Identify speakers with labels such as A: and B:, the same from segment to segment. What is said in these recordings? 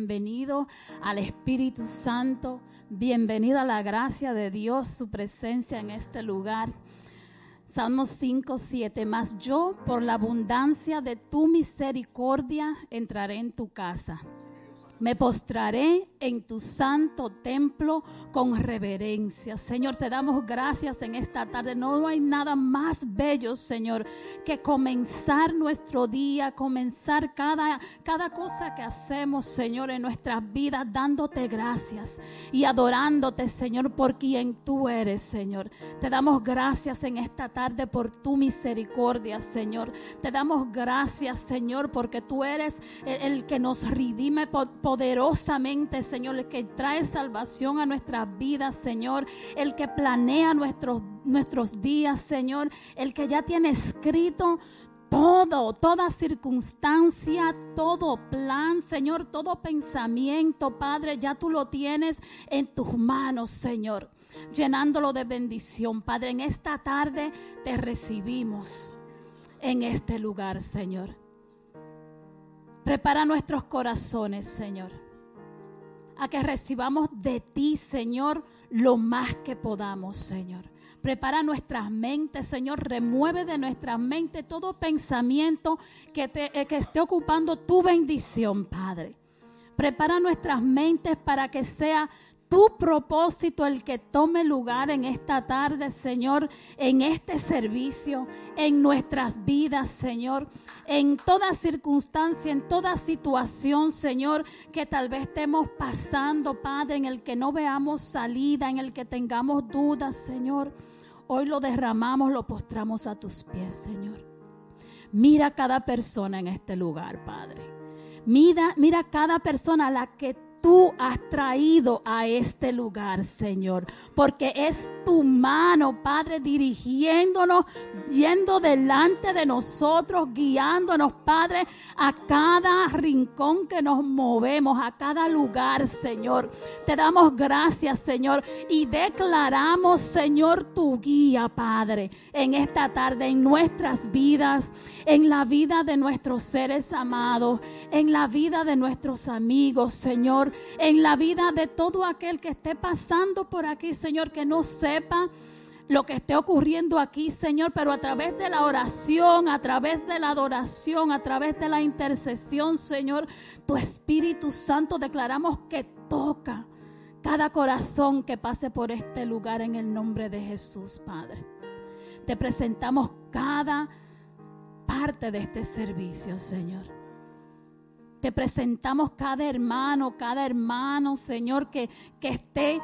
A: bienvenido al Espíritu Santo, bienvenido a la gracia de Dios, su presencia en este lugar. Salmos 5, 7, más yo por la abundancia de tu misericordia entraré en tu casa. Me postraré en tu santo templo con reverencia. Señor, te damos gracias en esta tarde. No hay nada más bello, Señor, que comenzar nuestro día, comenzar cada, cada cosa que hacemos, Señor, en nuestras vidas, dándote gracias y adorándote, Señor, por quien tú eres, Señor. Te damos gracias en esta tarde por tu misericordia, Señor. Te damos gracias, Señor, porque tú eres el, que nos redime poderosamente, Señor, el que trae salvación a nuestras vidas, Señor, el que planea nuestros, nuestros días, Señor, el que ya tiene escrito todo, toda circunstancia, todo plan, Señor, todo pensamiento, Padre, ya tú lo tienes en tus manos, Señor, llenándolo de bendición. Padre, en esta tarde te recibimos en este lugar, Señor. Prepara nuestros corazones, Señor, a que recibamos de ti, Señor, lo más que podamos, Señor. Prepara nuestras mentes, Señor. Remueve de nuestras mentes todo pensamiento que, te, eh, que esté ocupando tu bendición, Padre. Prepara nuestras mentes para que sea tu propósito el que tome lugar en esta tarde, Señor, en este servicio, en nuestras vidas, Señor, en toda circunstancia, en toda situación, Señor, que tal vez estemos pasando, Padre, en el que no veamos salida, en el que tengamos dudas, Señor. Hoy lo derramamos, lo postramos a tus pies, Señor. Mira a cada persona en este lugar, Padre. Mira, mira cada persona a la que tú has traído a este lugar, Señor. Porque es tu mano, Padre, dirigiéndonos, yendo delante de nosotros, guiándonos, Padre, a cada rincón que nos movemos, a cada lugar, Señor. Te damos gracias, Señor, y declaramos, Señor, tu guía, Padre, en esta tarde, en nuestras vidas, en la vida de nuestros seres amados, en la vida de nuestros amigos, Señor en la vida de todo aquel que esté pasando por aquí, Señor, que no sepa lo que esté ocurriendo aquí, Señor, pero a través de la oración, a través de la adoración, a través de la intercesión, Señor, tu Espíritu Santo declaramos que toca cada corazón que pase por este lugar en el nombre de Jesús, Padre. Te presentamos cada parte de este servicio, Señor. Te presentamos cada hermano, cada hermano, Señor, que, que esté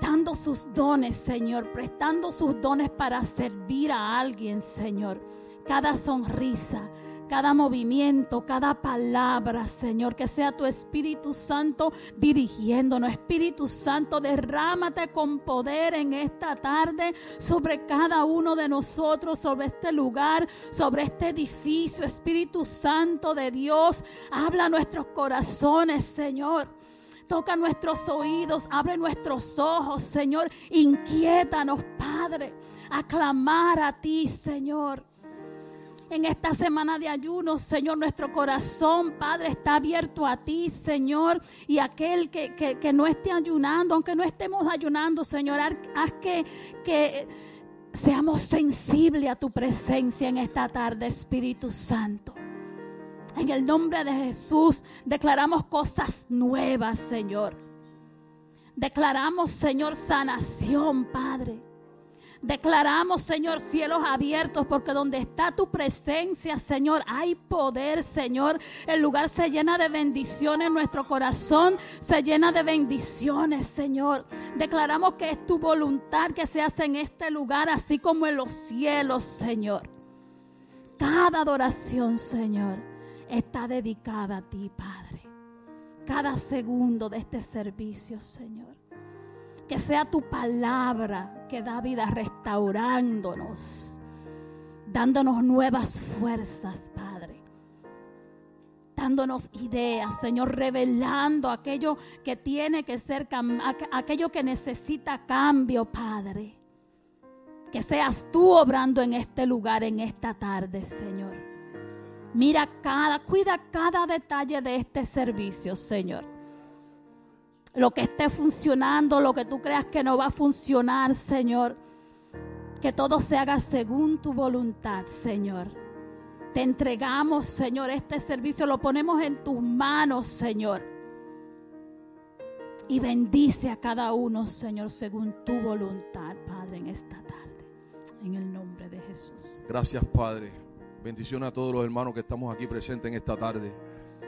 A: dando sus dones, Señor, prestando sus dones para servir a alguien, Señor. Cada sonrisa, cada movimiento, cada palabra, Señor, que sea tu Espíritu Santo dirigiéndonos. Espíritu Santo, derrámate con poder en esta tarde sobre cada uno de nosotros, sobre este lugar, sobre este edificio. Espíritu Santo de Dios, habla nuestros corazones, Señor. Toca nuestros oídos, abre nuestros ojos, Señor. Inquiétanos, Padre, a clamar a ti, Señor en esta semana de ayuno, Señor, nuestro corazón, Padre, está abierto a ti, Señor. Y aquel que, no esté ayunando, aunque no estemos ayunando, Señor, haz que, que seamos sensibles a tu presencia en esta tarde, Espíritu Santo. En el nombre de Jesús declaramos cosas nuevas, Señor. Declaramos, Señor, sanación, Padre. Declaramos, Señor, cielos abiertos, porque donde está tu presencia, Señor, hay poder, Señor. El lugar se llena de bendiciones, nuestro corazón se llena de bendiciones, Señor. Declaramos que es tu voluntad que se hace en este lugar, así como en los cielos, Señor. Cada adoración, Señor, está dedicada a ti, Padre. Cada segundo de este servicio, Señor. Que sea tu palabra que da vida restaurándonos, dándonos nuevas fuerzas, Padre. Dándonos ideas, Señor, revelando aquello que tiene que ser, aquello que necesita cambio, Padre. Que seas tú obrando en este lugar, en esta tarde, Señor. Mira cada, cuida cada detalle de este servicio, Señor. Lo que esté funcionando, lo que tú creas que no va a funcionar, Señor. Que todo se haga según tu voluntad, Señor. Te entregamos, Señor, este servicio, lo ponemos en tus manos, Señor. Y bendice a cada uno, Señor, según tu voluntad, Padre, en esta tarde. En el nombre de Jesús.
B: Gracias, Padre. Bendición a todos los hermanos que estamos aquí presentes en esta tarde.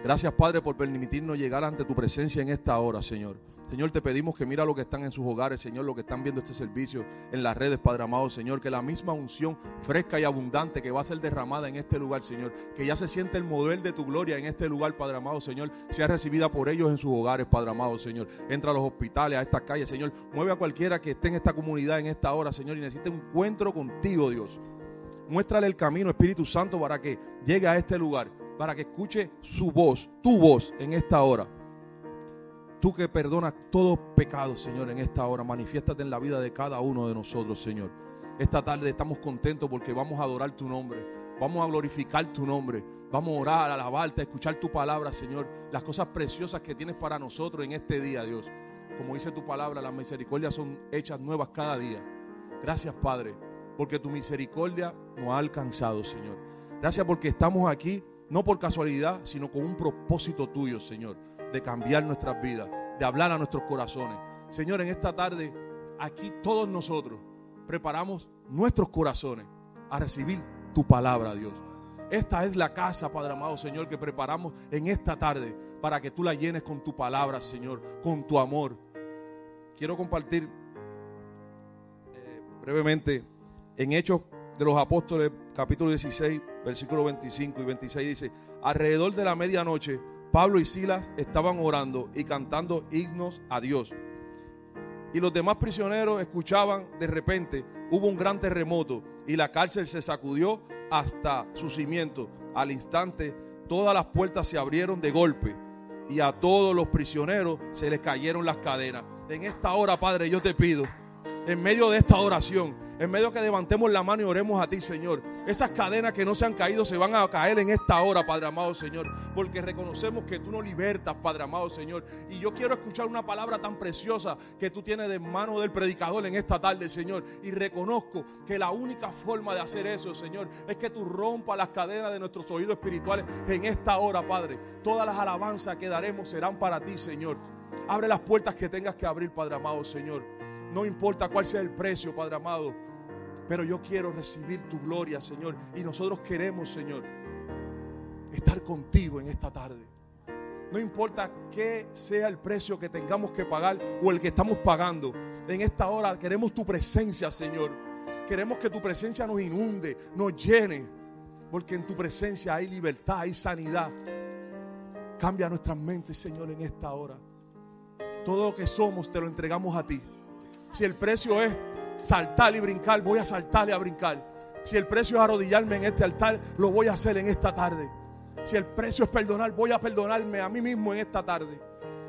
B: Gracias, Padre, por permitirnos llegar ante tu presencia en esta hora, Señor. Señor, te pedimos que mira lo que están en sus hogares, Señor, lo que están viendo este servicio en las redes, Padre amado, Señor, que la misma unción fresca y abundante que va a ser derramada en este lugar, Señor, que ya se siente el modelo de tu gloria en este lugar, Padre amado, Señor, sea recibida por ellos en sus hogares, Padre amado, Señor. Entra a los hospitales, a estas calles, Señor. Mueve a cualquiera que esté en esta comunidad en esta hora, Señor, y necesite un encuentro contigo, Dios. Muéstrale el camino, Espíritu Santo, para que llegue a este lugar, para que escuche su voz, tu voz en esta hora. Tú que perdonas todo pecado, Señor, en esta hora, manifiéstate en la vida de cada uno de nosotros, Señor. Esta tarde estamos contentos porque vamos a adorar tu nombre, vamos a glorificar tu nombre, vamos a orar, a alabarte, a escuchar tu palabra, Señor. Las cosas preciosas que tienes para nosotros en este día, Dios. Como dice tu palabra, las misericordias son hechas nuevas cada día. Gracias, Padre, porque tu misericordia nos ha alcanzado, Señor. Gracias porque estamos aquí, no por casualidad, sino con un propósito tuyo, Señor de cambiar nuestras vidas, de hablar a nuestros corazones. Señor, en esta tarde, aquí todos nosotros preparamos nuestros corazones a recibir tu palabra, Dios. Esta es la casa, Padre amado, Señor, que preparamos en esta tarde para que tú la llenes con tu palabra, Señor, con tu amor. Quiero compartir eh, brevemente en Hechos de los Apóstoles, capítulo 16, versículo 25 y 26, dice, alrededor de la medianoche, Pablo y Silas estaban orando y cantando himnos a Dios. Y los demás prisioneros escuchaban de repente, hubo un gran terremoto y la cárcel se sacudió hasta su cimiento. Al instante todas las puertas se abrieron de golpe y a todos los prisioneros se les cayeron las cadenas. En esta hora, Padre, yo te pido, en medio de esta oración, en medio que levantemos la mano y oremos a ti, Señor. Esas cadenas que no se han caído se van a caer en esta hora, Padre amado, Señor. Porque reconocemos que tú nos libertas, Padre amado, Señor. Y yo quiero escuchar una palabra tan preciosa que tú tienes de mano del predicador en esta tarde, Señor. Y reconozco que la única forma de hacer eso, Señor, es que tú rompas las cadenas de nuestros oídos espirituales en esta hora, Padre. Todas las alabanzas que daremos serán para ti, Señor. Abre las puertas que tengas que abrir, Padre amado, Señor. No importa cuál sea el precio, Padre amado. Pero yo quiero recibir tu gloria, Señor. Y nosotros queremos, Señor, estar contigo en esta tarde. No importa qué sea el precio que tengamos que pagar o el que estamos pagando. En esta hora queremos tu presencia, Señor. Queremos que tu presencia nos inunde, nos llene. Porque en tu presencia hay libertad, hay sanidad. Cambia nuestras mentes, Señor, en esta hora. Todo lo que somos te lo entregamos a ti. Si el precio es saltar y brincar, voy a saltar y a brincar. Si el precio es arrodillarme en este altar, lo voy a hacer en esta tarde. Si el precio es perdonar, voy a perdonarme a mí mismo en esta tarde.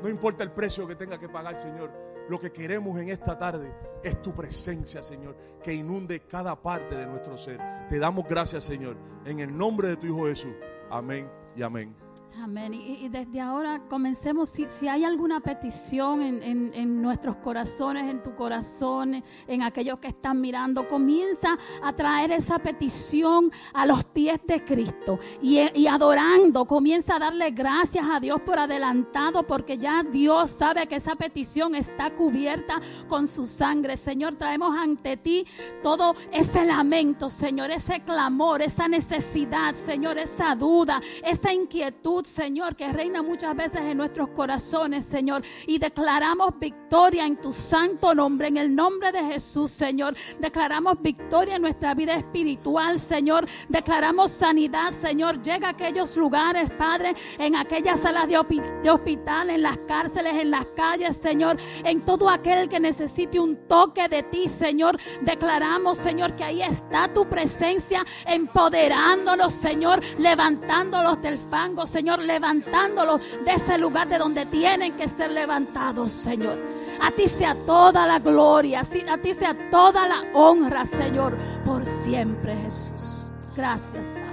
B: No importa el precio que tenga que pagar, Señor. Lo que queremos en esta tarde es tu presencia, Señor, que inunde cada parte de nuestro ser. Te damos gracias, Señor, en el nombre de tu Hijo Jesús. Amén y amén.
A: Amén. Y, desde ahora comencemos, si, si hay alguna petición en, en, nuestros corazones, en tu corazón, en aquellos que están mirando, comienza a traer esa petición a los pies de Cristo y, y adorando, comienza a darle gracias a Dios por adelantado, porque ya Dios sabe que esa petición está cubierta con su sangre. Señor, traemos ante ti todo ese lamento, Señor, ese clamor, esa necesidad, Señor, esa duda, esa inquietud Señor, que reina muchas veces en nuestros corazones, Señor. Y declaramos victoria en tu santo nombre, en el nombre de Jesús, Señor. Declaramos victoria en nuestra vida espiritual, Señor. Declaramos sanidad, Señor. Llega a aquellos lugares, Padre, en aquellas salas de, hospital, en las cárceles, en las calles, Señor. En todo aquel que necesite un toque de ti, Señor. Declaramos, Señor, que ahí está tu presencia empoderándolos, Señor, levantándolos del fango, Señor levantándolos de ese lugar de donde tienen que ser levantados, Señor. A ti sea toda la gloria, a ti sea toda la honra, Señor, por siempre, Jesús. Gracias, Padre.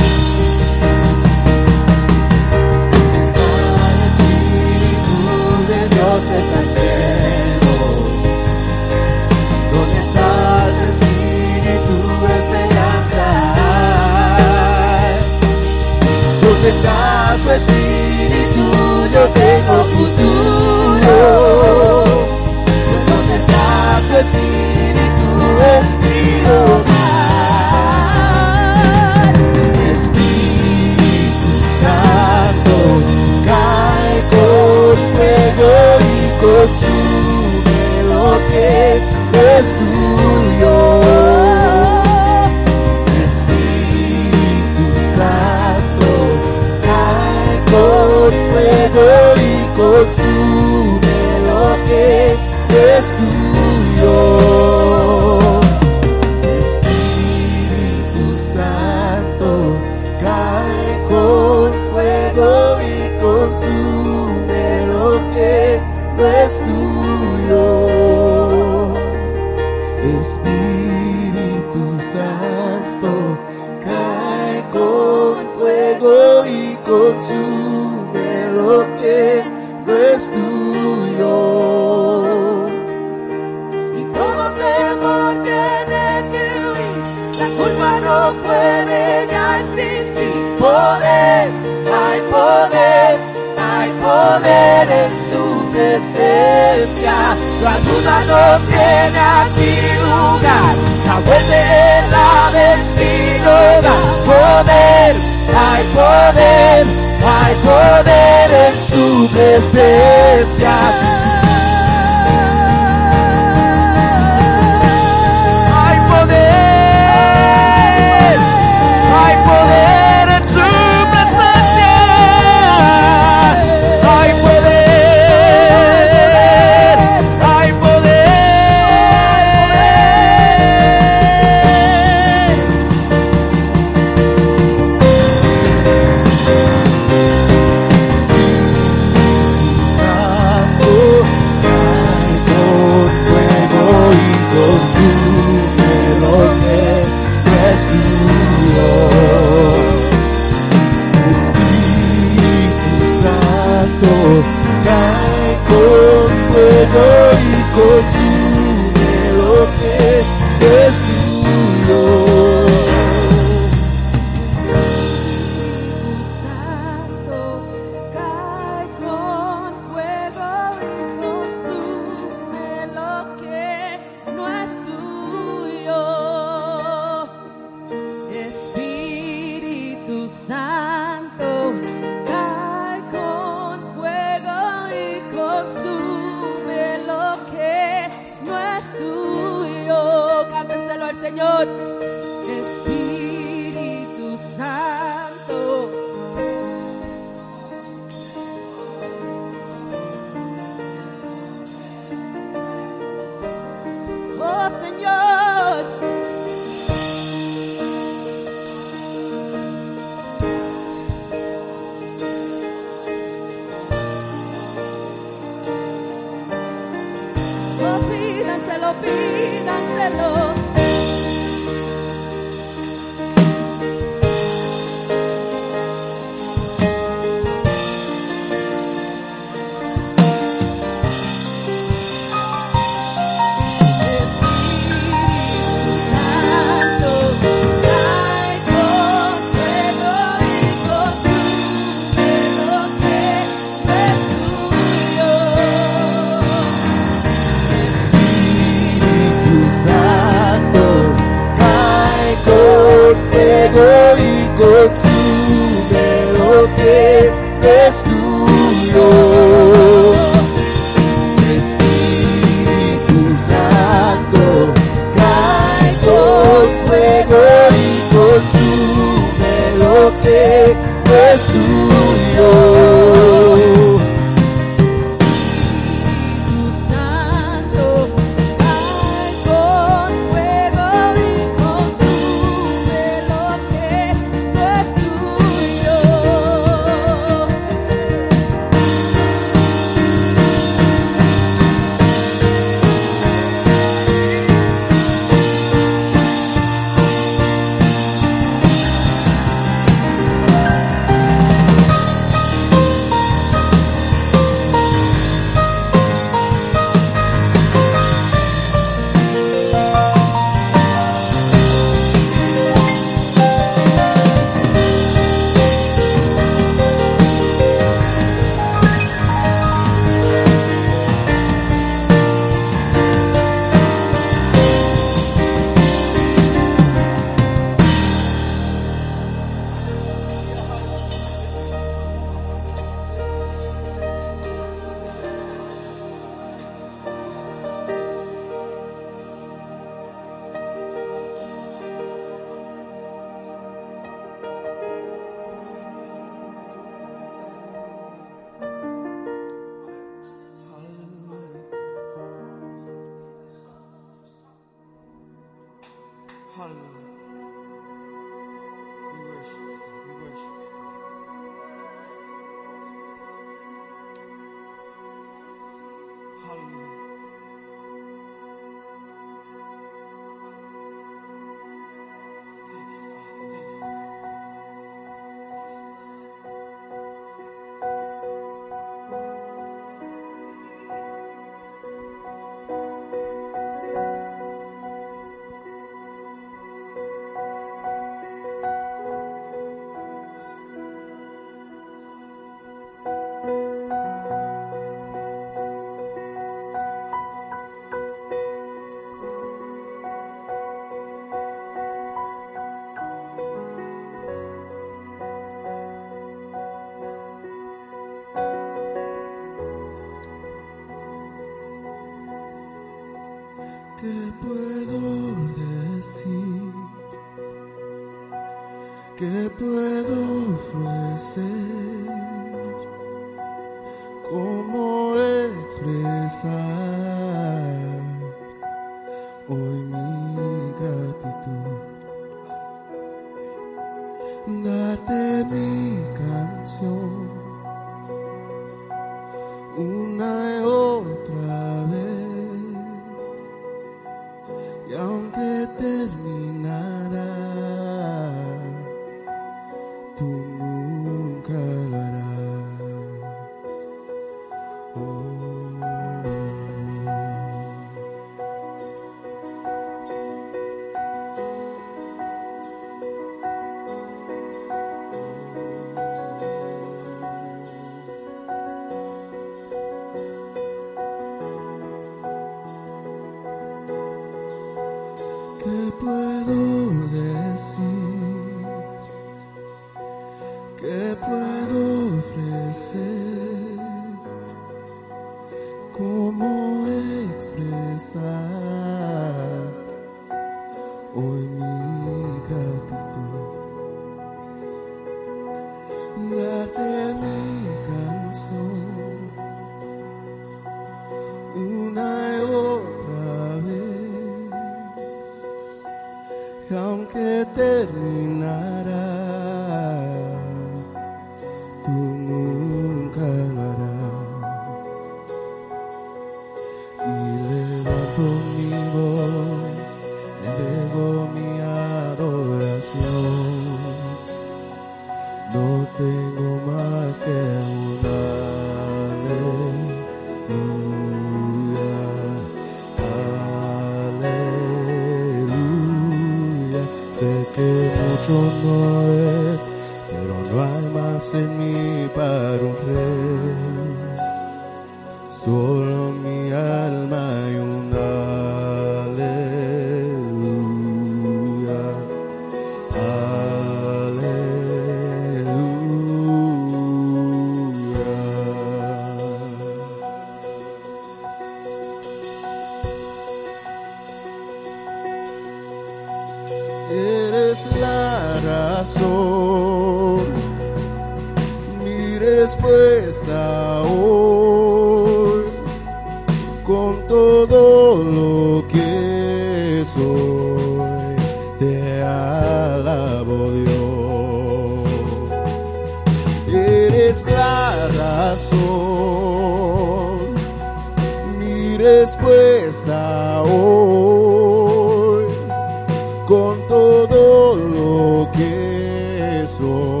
C: Con
D: todo lo que soy,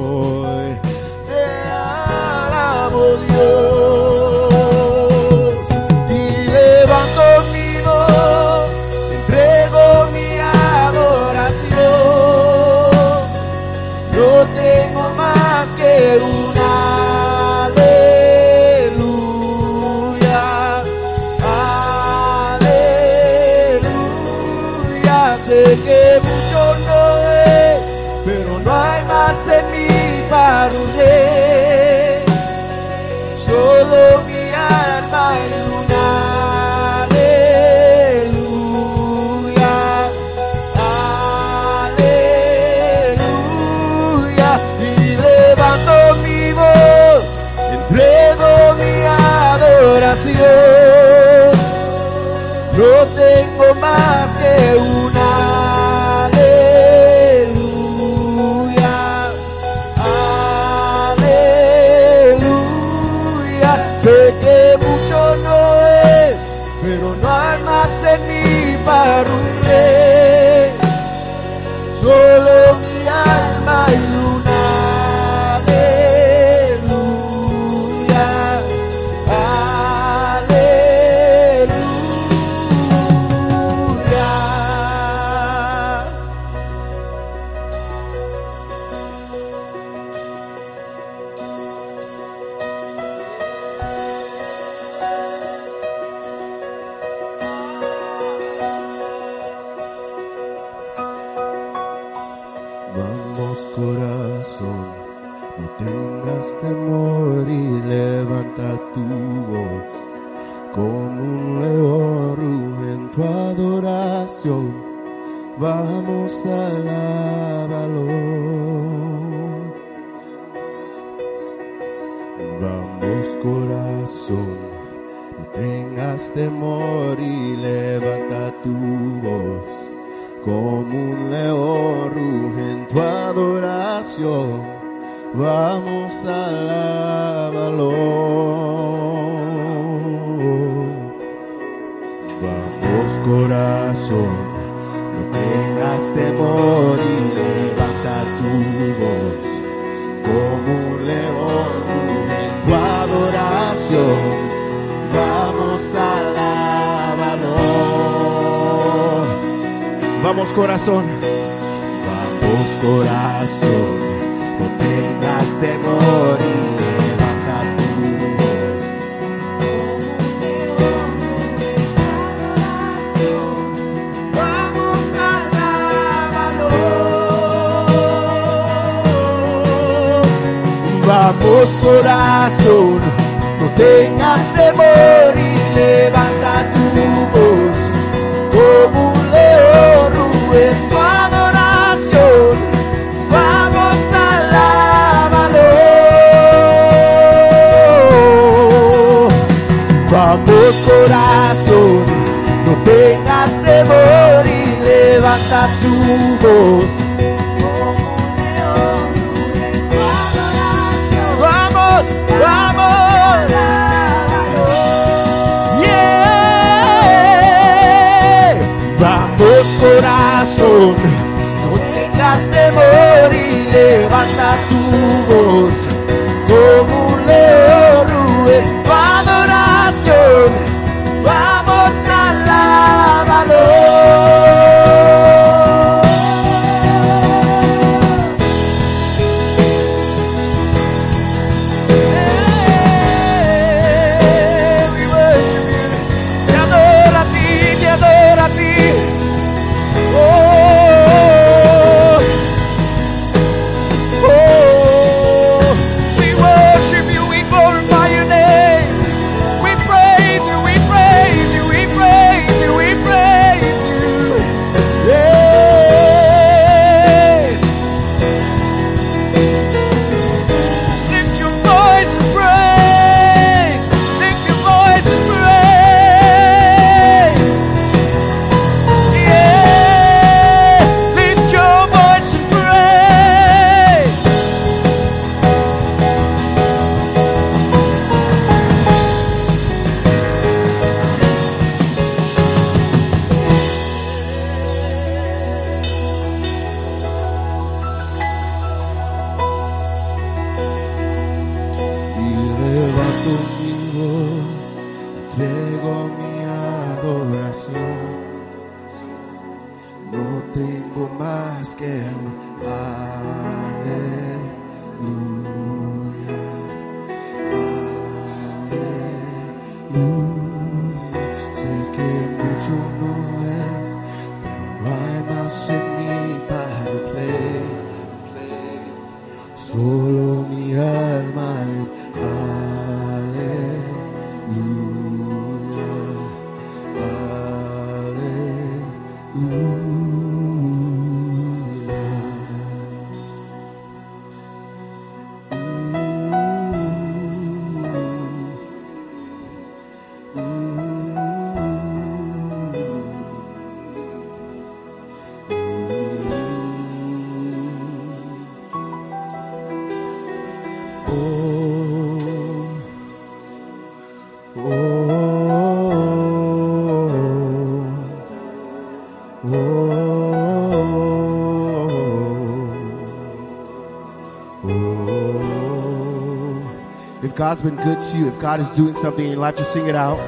D: God's been good to you, if God is doing something in your life, just sing it out.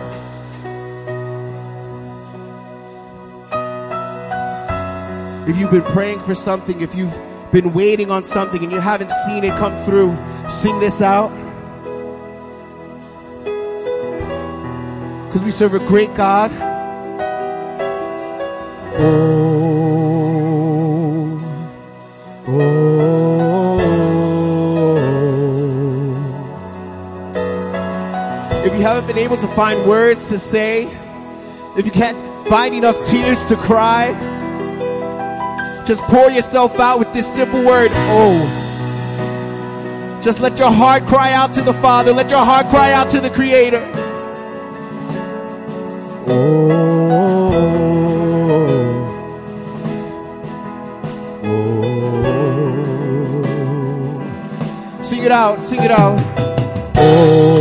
D: If you've been praying for something, if you've been waiting on something and you haven't seen it come through, sing this out. Because we serve a great God. Able to find words to say, if you can't find enough tears to cry, just pour yourself out with this simple word, oh. Just let your heart cry out to the Father. Let your heart cry out to the Creator. Oh. oh. Sing it out, sing it out. Oh.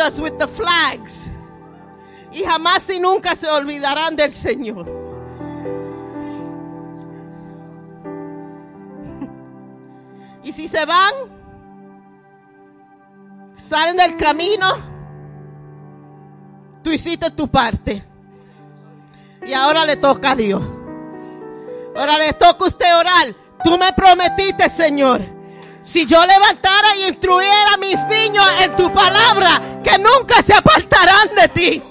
E: Does with the flags. Y jamás y nunca se olvidarán del Señor. Y si se van, salen del camino, tú hiciste tu parte. Y ahora le toca a Dios. Ahora le toca a usted orar. Tú me prometiste, Señor. Si yo levantara y instruyera a mis niños en tu palabra, nunca se apartarán de ti.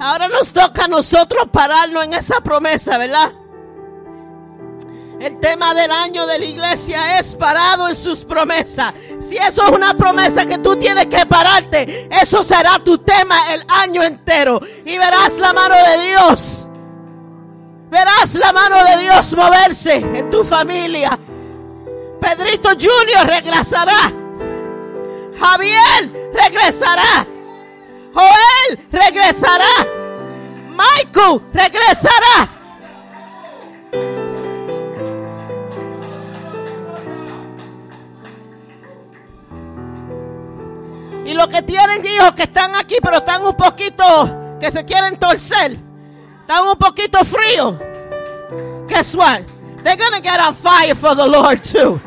E: Ahora nos toca a nosotros pararnos en esa promesa, ¿verdad? El tema del año de la iglesia es parado en sus promesas. Si eso es una promesa que tú tienes que pararte, eso será tu tema el año entero. Y verás la mano de Dios. Verás la mano de Dios moverse en tu familia. Pedrito Junior regresará. Javier regresará. Joel regresará. Michael regresará. Los que tienen hijos que están aquí, pero están un poquito, que se quieren torcer, están un poquito fríos. Guess what? They're gonna get on fire for the Lord too.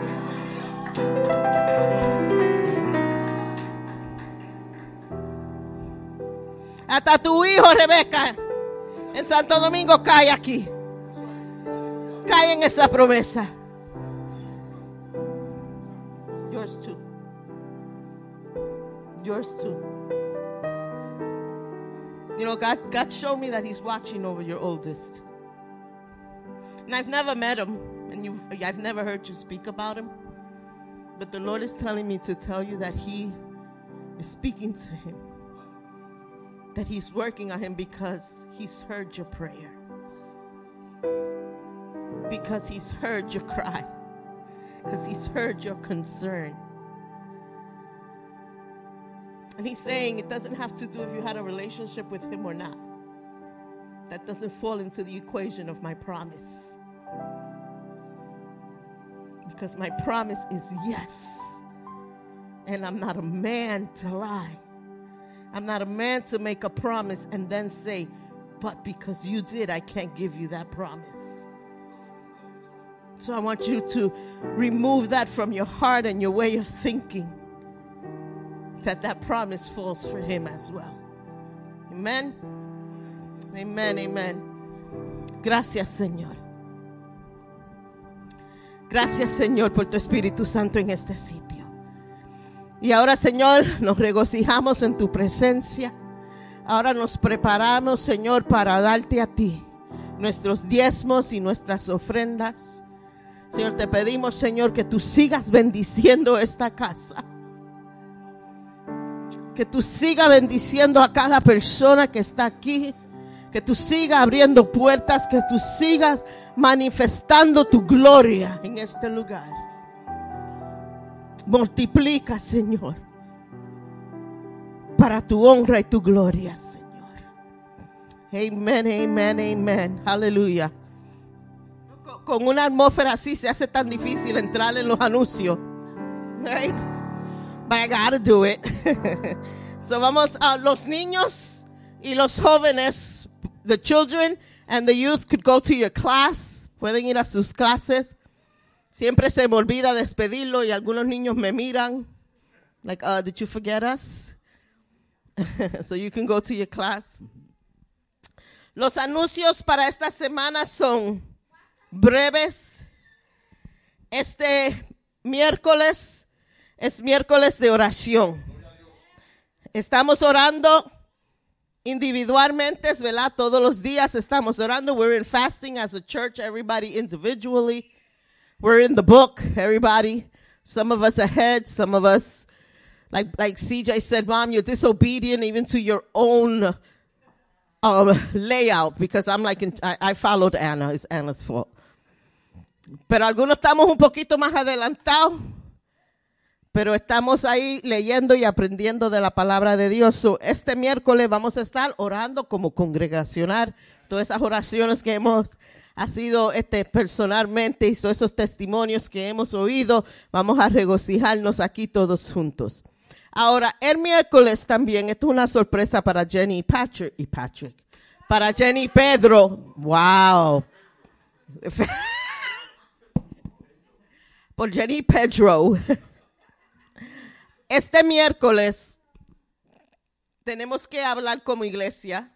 E: Hasta tu hijo, Rebeca, en Santo Domingo cae aquí. Cae en esa promesa. Yours too. Yours too. You know, God, God showed me that He's watching over your oldest. And I've never met him, and you I've never heard you speak about him. But the Lord is telling me to tell you that He is speaking to him. That He's working on him because He's heard your prayer. Because He's heard your cry. Because He's heard your concern. And he's saying it doesn't have to do if you had a relationship with him or not. That doesn't fall into the equation of my promise. Because my promise is yes. And I'm not a man to lie. I'm not a man to make a promise and then say, but because you did, I can't give you that promise. So I want you to remove that from your heart and your way of thinking that that promise falls for him as well. Amen. Amen, amen. Gracias, Señor. Gracias, Señor, por tu Espíritu Santo en este sitio. Y ahora, Señor, nos regocijamos en tu presencia. Ahora nos preparamos, Señor, para darte a ti nuestros diezmos y nuestras ofrendas. Señor, te pedimos, Señor, que tú sigas bendiciendo esta casa que tú sigas bendiciendo a cada persona que está aquí. Que tú sigas abriendo puertas, que tú sigas manifestando tu gloria en este lugar. Multiplica, Señor, para tu honra y tu gloria, Señor. Amén, amén, amén. Aleluya. Con una atmósfera así se hace tan difícil entrar en los anuncios. But I gotta do it. so vamos a los niños y los jóvenes, the children and the youth could go to your class, pueden ir a sus clases. Siempre se me olvida despedirlo y algunos niños me miran, like, uh, did you forget us? so you can go to your class. Los anuncios para esta semana son breves. Este miércoles es miércoles de oración. Estamos orando individualmente, ¿verdad? Todos los días estamos orando. We're in fasting as a church, everybody individually. We're in the book, everybody. Some of us ahead, some of us like like CJ said, Mom, you're disobedient even to your own um, layout because I'm like in, I, I followed Anna. It's Anna's fault. Pero algunos estamos un poquito más adelantados, pero estamos ahí leyendo y aprendiendo de la palabra de Dios. Este miércoles vamos a estar orando como congregacional. Todas esas oraciones que hemos ha sido este, personalmente y todos esos testimonios que hemos oído, vamos a regocijarnos aquí todos juntos. Ahora, el miércoles también, esto es una sorpresa para Jenny y Patrick, y Patrick, para Jenny y Pedro. Wow. Por Jenny y Pedro. Este miércoles tenemos que hablar como iglesia.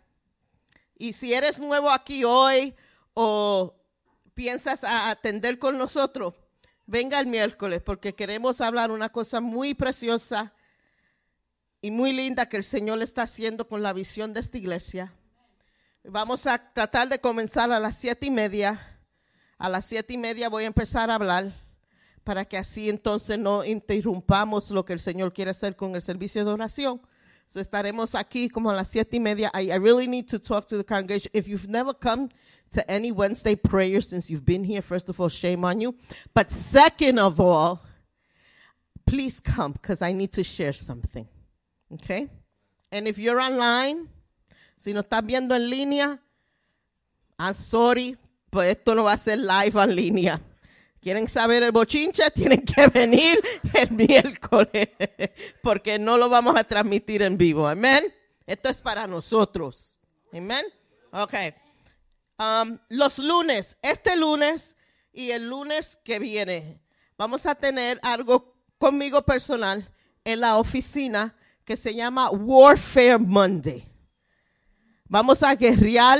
E: Y si eres nuevo aquí hoy o piensas atender con nosotros, venga el miércoles porque queremos hablar una cosa muy preciosa y muy linda que el Señor está haciendo con la visión de esta iglesia. Vamos a tratar de comenzar a las siete y media. A las siete y media voy a empezar a hablar para que así entonces no interrumpamos lo que el Señor quiere hacer con el servicio de oración. So estaremos aquí como a las siete y media. I, I really need to talk to the congregation. If you've never come to any Wednesday prayer since you've been here, first of all, shame on you. But second of all, please come because I need to share something. Okay? And if you're online, si no estás viendo en línea, I'm sorry, pues esto no va a ser live en línea. ¿Quieren saber el bochinche? Tienen que venir el miércoles, porque no lo vamos a transmitir en vivo. Amén. Esto es para nosotros. Amén. Ok. Um, los lunes, este lunes y el lunes que viene, vamos a tener algo conmigo personal en la oficina que se llama Warfare Monday. Vamos a guerrear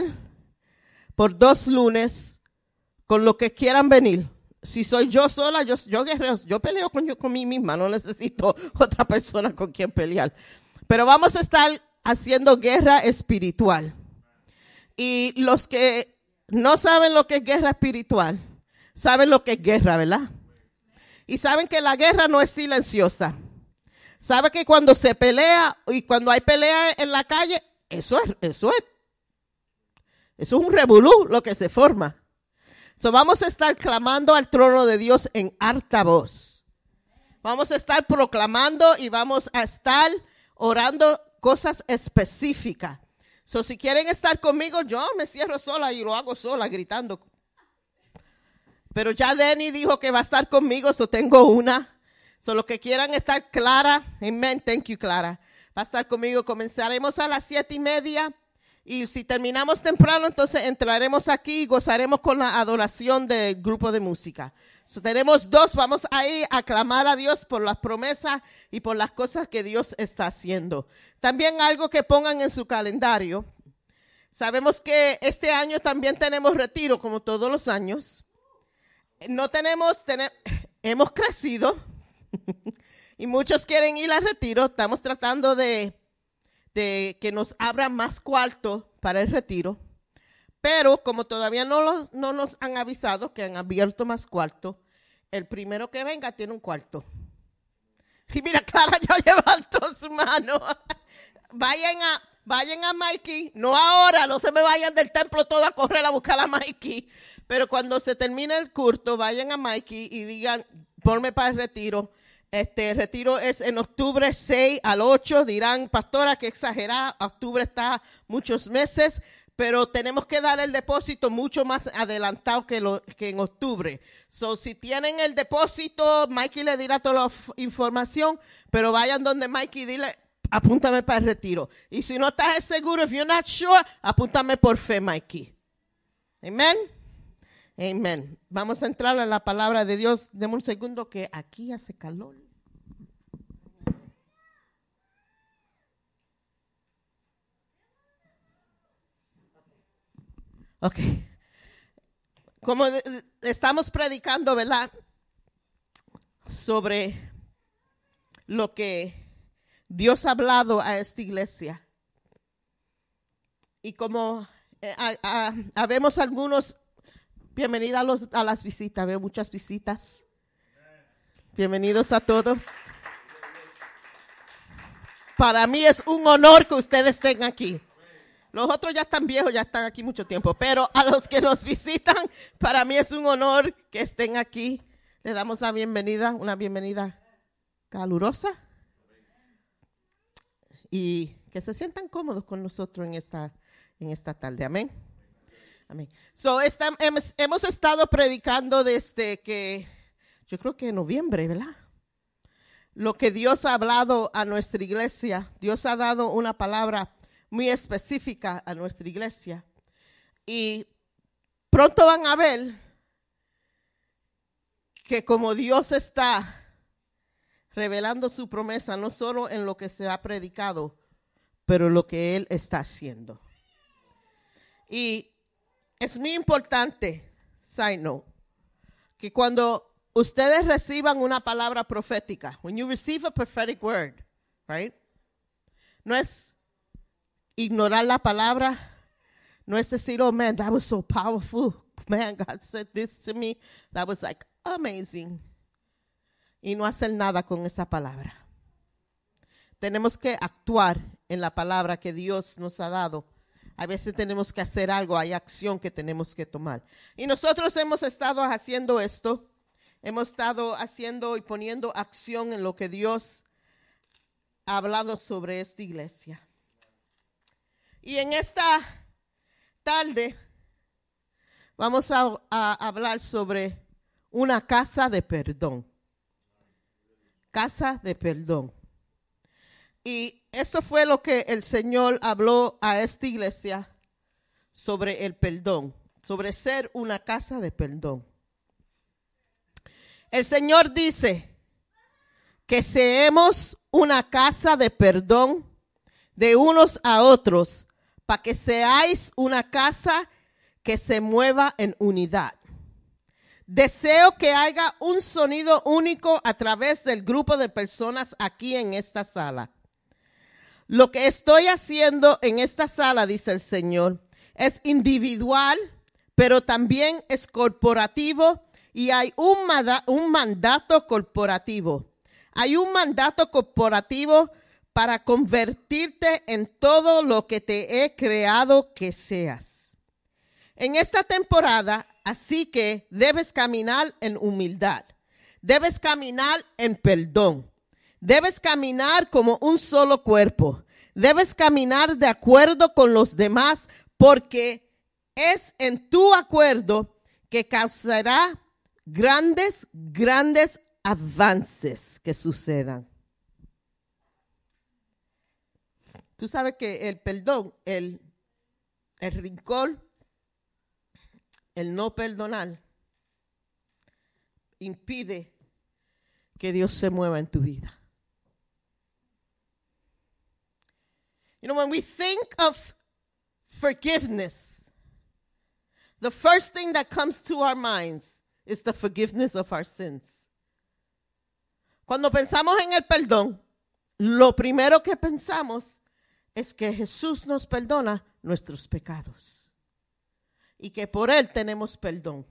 E: por dos lunes con lo que quieran venir. Si soy yo sola, yo, yo yo peleo con, yo, con mí misma, no necesito otra persona con quien pelear. Pero vamos a estar haciendo guerra espiritual. Y los que no saben lo que es guerra espiritual, saben lo que es guerra, ¿verdad? Y saben que la guerra no es silenciosa. Sabe que cuando se pelea y cuando hay pelea en la calle, eso es, eso es, eso es un revolú lo que se forma. So vamos a estar clamando al trono de Dios en harta voz. Vamos a estar proclamando y vamos a estar orando cosas específicas. So si quieren estar conmigo, yo me cierro sola y lo hago sola gritando. Pero ya Denny dijo que va a estar conmigo, so tengo una. So que quieran estar clara, amen, thank you Clara. Va a estar conmigo, comenzaremos a las siete y media. Y si terminamos temprano, entonces entraremos aquí y gozaremos con la adoración del grupo de música. So, tenemos dos, vamos a ir a clamar a Dios por las promesas y por las cosas que Dios está haciendo. También algo que pongan en su calendario. Sabemos que este año también tenemos retiro, como todos los años. No tenemos, hemos crecido y muchos quieren ir al retiro. Estamos tratando de de que nos abran más cuarto para el retiro. Pero como todavía no, los, no nos han avisado que han abierto más cuarto, el primero que venga tiene un cuarto. Y mira, Clara ya levantó su mano. vayan a, vayan a Mikey, no ahora, no se me vayan del templo todo a correr a buscar a Mikey. Pero cuando se termine el curso, vayan a Mikey y digan, ponme para el retiro. Este retiro es en octubre 6 al 8. Dirán, pastora, que exagerada. Octubre está muchos meses, pero tenemos que dar el depósito mucho más adelantado que, lo, que en octubre. So, si tienen el depósito, Mikey le dirá toda la información, pero vayan donde Mikey dile, apúntame para el retiro. Y si no estás seguro, if you're not sure, apúntame por fe, Mikey. Amén. Amén. Vamos a entrar a la palabra de Dios. Deme un segundo que aquí hace calor. Ok. Como estamos predicando, ¿verdad? Sobre lo que Dios ha hablado a esta iglesia. Y como eh, habemos algunos, bienvenida a, a las visitas, veo muchas visitas. Bienvenidos a todos. Para mí es un honor que ustedes estén aquí. Los otros ya están viejos, ya están aquí mucho tiempo, pero a los que nos visitan, para mí es un honor que estén aquí. Le damos la bienvenida, una bienvenida calurosa y que se sientan cómodos con nosotros en esta, en esta tarde. Amén. Amén. So, hemos, hemos estado predicando desde que, yo creo que en noviembre, ¿verdad? Lo que Dios ha hablado a nuestra iglesia. Dios ha dado una palabra muy específica a nuestra iglesia. Y pronto van a ver que como Dios está revelando su promesa, no solo en lo que se ha predicado, pero lo que Él está haciendo. Y es muy importante, side note, que cuando ustedes reciban una palabra profética, when you receive a prophetic word, right? No es ignorar la palabra, no es decir, oh man, that was so powerful. Man, God said this to me. That was like amazing. Y no hacer nada con esa palabra. Tenemos que actuar en la palabra que Dios nos ha dado. A veces tenemos que hacer algo, hay acción que tenemos que tomar. Y nosotros hemos estado haciendo esto. Hemos estado haciendo y poniendo acción en lo que Dios ha hablado sobre esta iglesia. Y en esta tarde vamos a, hablar sobre una casa de perdón. Casa de perdón. Y eso fue lo que el Señor habló a esta iglesia sobre el perdón, sobre ser una casa de perdón. El Señor dice que seamos una casa de perdón de unos a otros, para que seáis una casa que se mueva en unidad. Deseo que haya un sonido único a través del grupo de personas aquí en esta sala. Lo que estoy haciendo en esta sala, dice el Señor, es individual, pero también es corporativo y hay un, un mandato corporativo. Hay un mandato corporativo para convertirte en todo lo que te he creado que seas. En esta temporada, así que debes caminar en humildad, debes caminar en perdón, debes caminar como un solo cuerpo, debes caminar de acuerdo con los demás porque es en tu acuerdo que causará grandes, grandes avances que sucedan. Tú sabes que el perdón, el, el rincón, el no perdonar, impide que Dios se mueva en tu vida. You know, when we think of forgiveness, the first thing that comes to our minds is the forgiveness of our sins. Cuando pensamos en el perdón, lo primero que pensamos es que Jesús nos perdona nuestros pecados y que por Él tenemos perdón.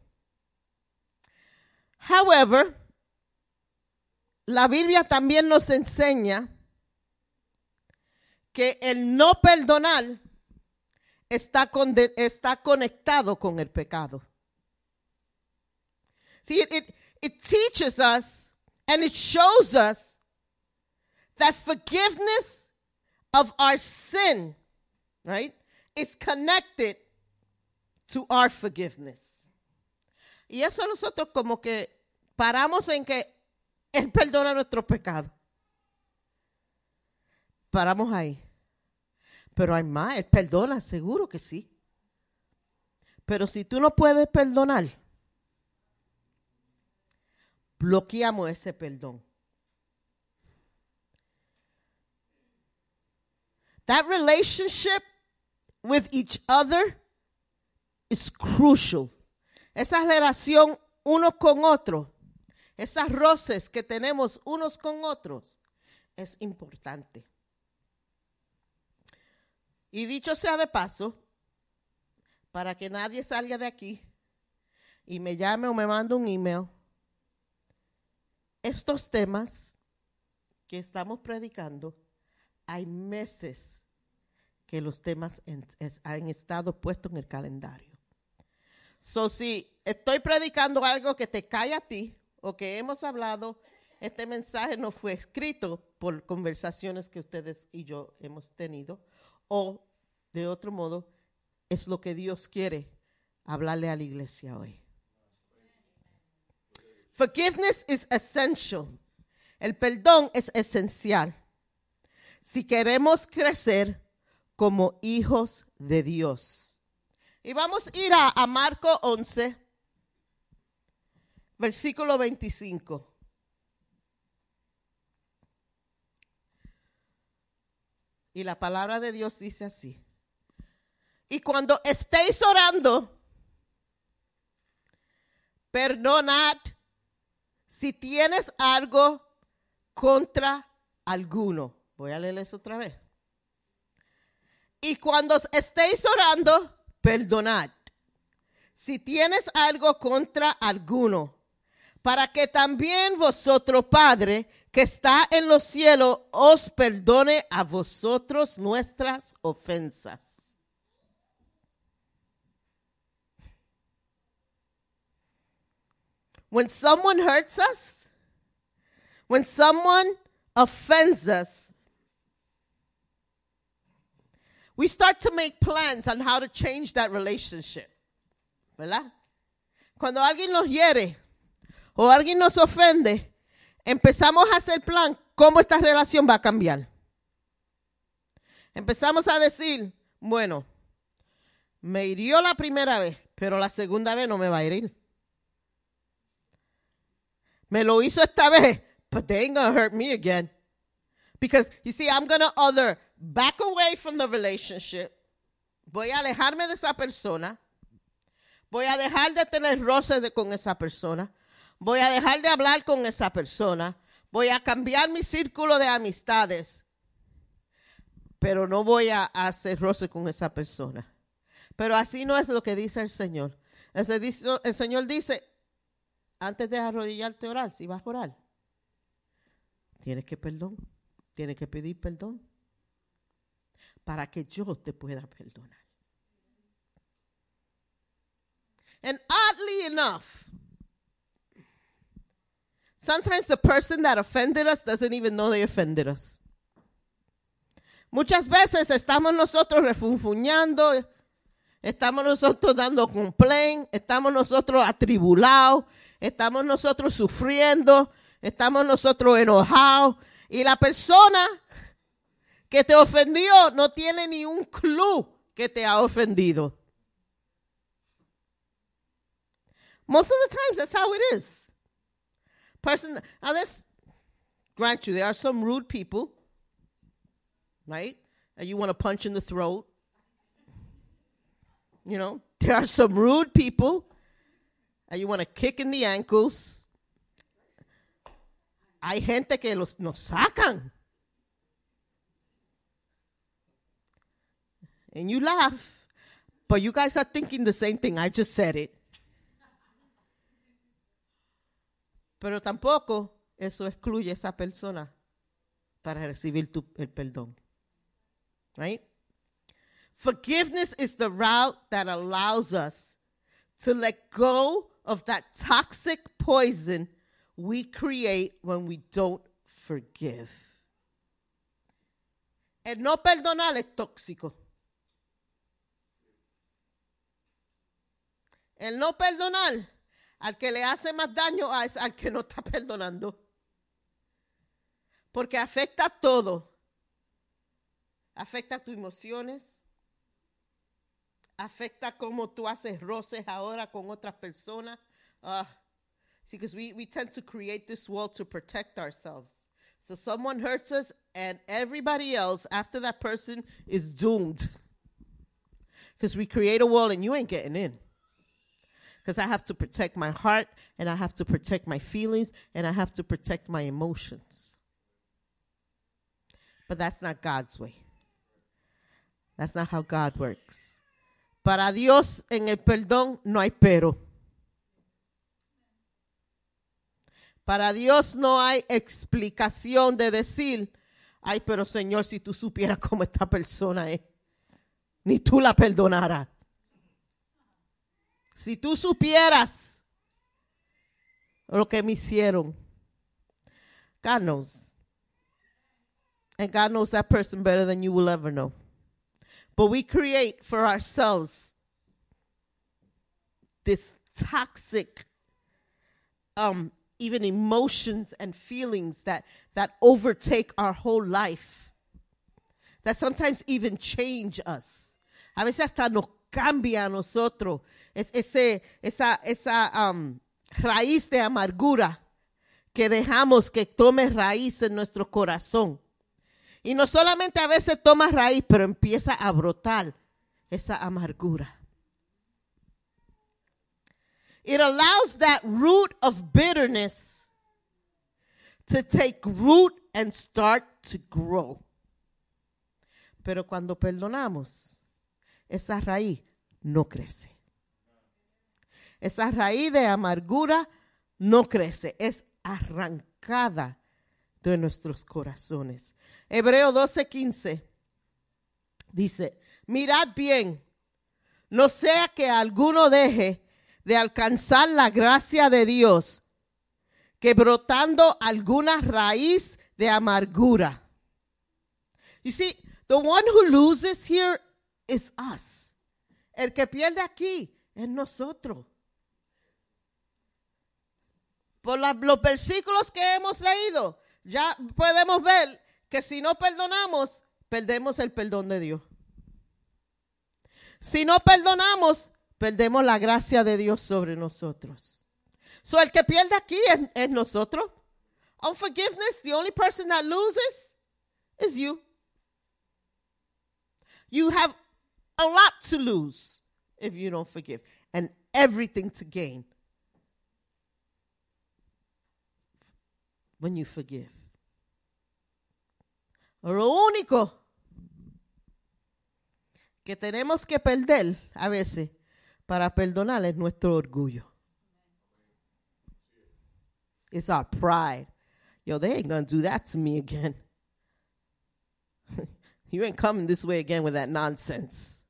E: However, la Biblia también nos enseña que el no perdonar está, conde- está conectado con el pecado. See, it, it teaches us and it shows us that forgiveness of our sin, right, is connected to our forgiveness. Y eso nosotros como que paramos en que Él perdona nuestro pecado. Paramos ahí. Pero hay más, Él perdona, seguro que sí. Pero si tú no puedes perdonar, bloqueamos ese perdón. That relationship with each other is crucial. Esa relación uno con otro, esas roces que tenemos unos con otros, es importante. Y dicho sea de paso, para que nadie salga de aquí y me llame o me mande un email, estos temas que estamos predicando hay meses que los temas han estado puestos en el calendario. So, si estoy predicando algo que te cae a ti o que hemos hablado, este mensaje no fue escrito por conversaciones que ustedes y yo hemos tenido, o de otro modo, es lo que Dios quiere hablarle a la iglesia hoy. Forgiveness is essential. El perdón es esencial. Si queremos crecer como hijos de Dios. Y vamos a ir a, Marco 11, versículo 25. Y la palabra de Dios dice así. Y cuando estéis orando, perdonad si tienes algo contra alguno. Voy a leer eso otra vez. Y cuando estéis orando, perdonad. Si tienes algo contra alguno, para que también vosotros, Padre, que está en los cielos, os perdone a vosotros nuestras ofensas. When someone hurts us, when someone offends us, we start to make plans on how to change that relationship. ¿Verdad? Cuando alguien nos hiere o alguien nos ofende, empezamos a hacer plan cómo esta relación va a cambiar. Empezamos a decir, bueno, me hirió la primera vez, pero la segunda vez no me va a herir. Me lo hizo esta vez, but they ain't gonna hurt me again. Because, you see, I'm gonna other back away from the relationship. Voy a alejarme de esa persona. Voy a dejar de tener roces de- con esa persona. Voy a dejar de hablar con esa persona. Voy a cambiar mi círculo de amistades. Pero no voy a, hacer roces con esa persona. Pero así no es lo que dice el Señor. El Señor dice, antes de arrodillarte a orar, si vas a orar, tienes que perdón, tienes que pedir perdón para que yo te pueda perdonar. And oddly enough, sometimes the person that offended us doesn't even know they offended us. Muchas veces estamos nosotros refunfuñando, estamos nosotros dando complaint, estamos nosotros atribulados, estamos nosotros sufriendo, estamos nosotros enojados y la persona que te ofendió no tiene ni un clue que te ha ofendido. Most of the times, that's how it is. Person, now let's grant you, there are some rude people, right? And you want to punch in the throat. You know, there are some rude people, and you want to kick in the ankles. Hay gente que los nos sacan. And you laugh, but you guys are thinking the same thing. I just said it. Pero tampoco eso excluye esa persona para recibir tu, el perdón. Right? Forgiveness is the route that allows us to let go of that toxic poison we create when we don't forgive. El no perdonar es tóxico. El no perdonar al que le hace más daño es al que no está perdonando. Porque afecta todo. Afecta tus emociones. Afecta cómo tú haces roces ahora con otras personas. Ah, see, because we, we tend to create this wall to protect ourselves. So someone hurts us, and everybody else after that person is doomed. Because we create a wall and you ain't getting in because I have to protect my heart and I have to protect my feelings and I have to protect my emotions. But that's not God's way. That's not how God works. Para Dios en el perdón no hay pero. Para Dios no hay explicación de decir, Ay, pero Señor, si tú supieras cómo esta persona es, ni tú la perdonaras. Si tú supieras lo que me hicieron. God knows. And God knows that person better than you will ever know. But we create for ourselves this toxic um even emotions and feelings that that overtake our whole life that sometimes even change us a veces hasta nos cambia a nosotros. Es ese esa esa um, raíz de amargura que dejamos que tome raíz en nuestro corazón. Y no solamente a veces toma raíz pero empieza a brotar esa amargura. It allows that root of bitterness to take root and start to grow. Pero cuando perdonamos, esa raíz no crece. Esa raíz de amargura no crece, es arrancada de nuestros corazones. Hebreo 12:15 dice, mirad bien, no sea que alguno deje de alcanzar la gracia de Dios, que brotando alguna raíz de amargura. You see, the one who loses here is us. El que pierde aquí es nosotros. Por la- los versículos que hemos leído, ya podemos ver que si no perdonamos, perdemos el perdón de Dios. Si no perdonamos, perdemos la gracia de Dios sobre nosotros. So el que pierde aquí es, es nosotros. Unforgiveness, the only person that loses is you. You have a lot to lose if you don't forgive and everything to gain when you forgive. Lo único que tenemos que perder a veces para perdonar es nuestro orgullo. It's our pride. Yo, they ain't gonna do that to me again. you ain't coming this way again with that nonsense.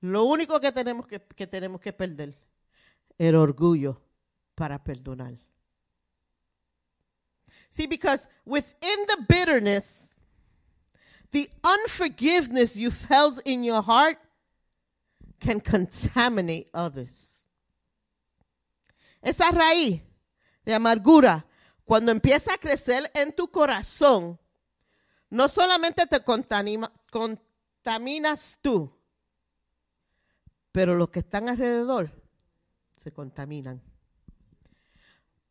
E: Lo único que tenemos que, que tenemos que perder, el orgullo para perdonar. See, because within the bitterness, the unforgiveness you've held in your heart can contaminate others. Esa raíz de amargura, cuando empieza a crecer en tu corazón, no solamente te contamina- contaminas tú, pero los que están alrededor se contaminan.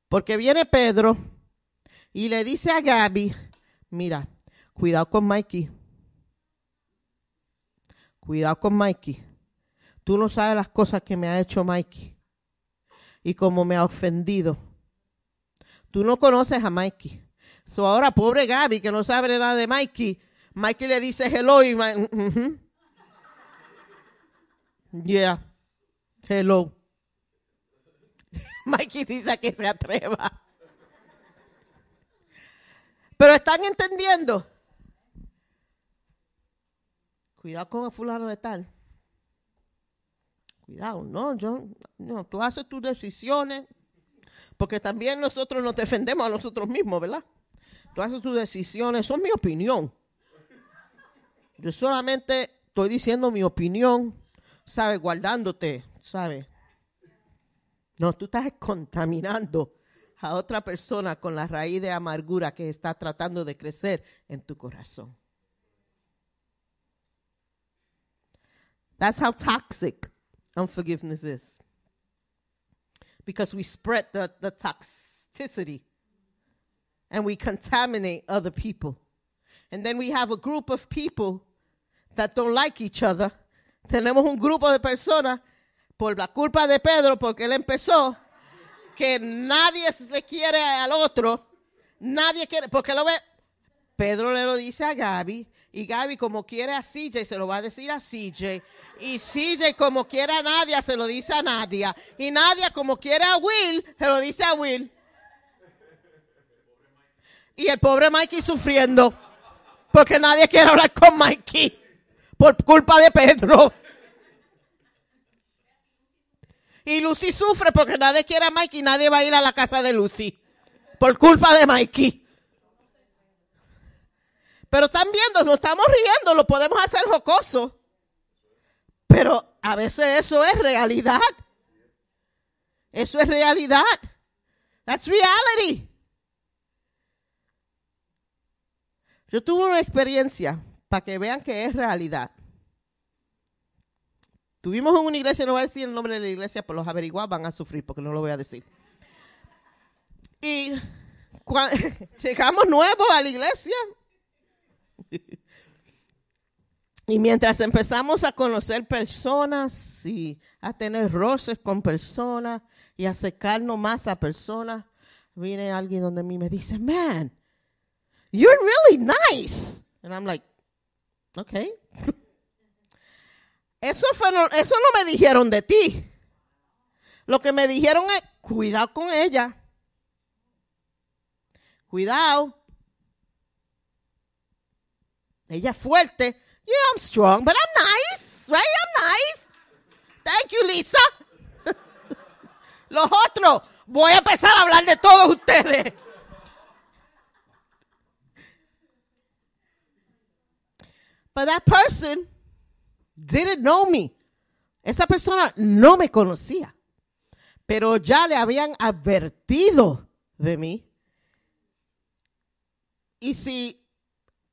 E: Porque viene Pedro y le dice a Gaby, mira, cuidado con Mikey. Cuidado con Mikey. Tú no sabes las cosas que me ha hecho Mikey y cómo me ha ofendido. Tú no conoces a Mikey. So ahora, pobre Gaby, que no sabe nada de Mikey, Mikey le dice hello y Ma- "Mhm. Yeah, hello. Mikey dice que se atreva. Pero están entendiendo. Cuidado con el fulano de tal. Cuidado, no, yo, no, tú haces tus decisiones, porque también nosotros nos defendemos a nosotros mismos, ¿verdad? Tú haces tus decisiones, son mi opinión. Yo solamente estoy diciendo mi opinión, Guardándote. No, tú estás contaminando a otra persona con la raíz de amargura que está tratando de crecer en tu corazón. That's how toxic unforgiveness is. Because we spread the, the toxicity and we contaminate other people. And then we have a group of people that don't like each other. Tenemos un grupo de personas por la culpa de Pedro, porque él empezó, que nadie se quiere al otro, nadie quiere, porque lo ve, Pedro le lo dice a Gaby, y Gaby como quiere a CJ se lo va a decir a CJ, y CJ como quiere a Nadia se lo dice a Nadia, y Nadia como quiere a Will se lo dice a Will. Y el pobre Mikey sufriendo. Porque nadie quiere hablar con Mikey. Por culpa de Pedro. Y Lucy sufre porque nadie quiere a Mikey y nadie va a ir a la casa de Lucy. Por culpa de Mikey. Pero están viendo, nos estamos riendo, lo podemos hacer jocoso. Pero a veces eso es realidad. Eso es realidad. That's reality. Yo tuve una experiencia para que vean que es realidad. Tuvimos en una iglesia, no voy a decir el nombre de la iglesia, pero los averiguados van a sufrir porque no lo voy a decir. Y cuando llegamos nuevos a la iglesia, y mientras empezamos a conocer personas y a tener roces con personas y a acercarnos más a personas, viene alguien donde mí me dice, man, you're really nice. And I'm like, okay. Eso, fue, eso no me dijeron de ti. Lo que me dijeron es, cuidado con ella. Cuidado. Ella es fuerte. Yeah, I'm strong, but I'm nice. Right? I'm nice. Thank you, Lisa. Los otros, voy a empezar a hablar de todos ustedes. But that person didn't know me. Esa persona no me conocía. Pero ya le habían advertido de mí. Y si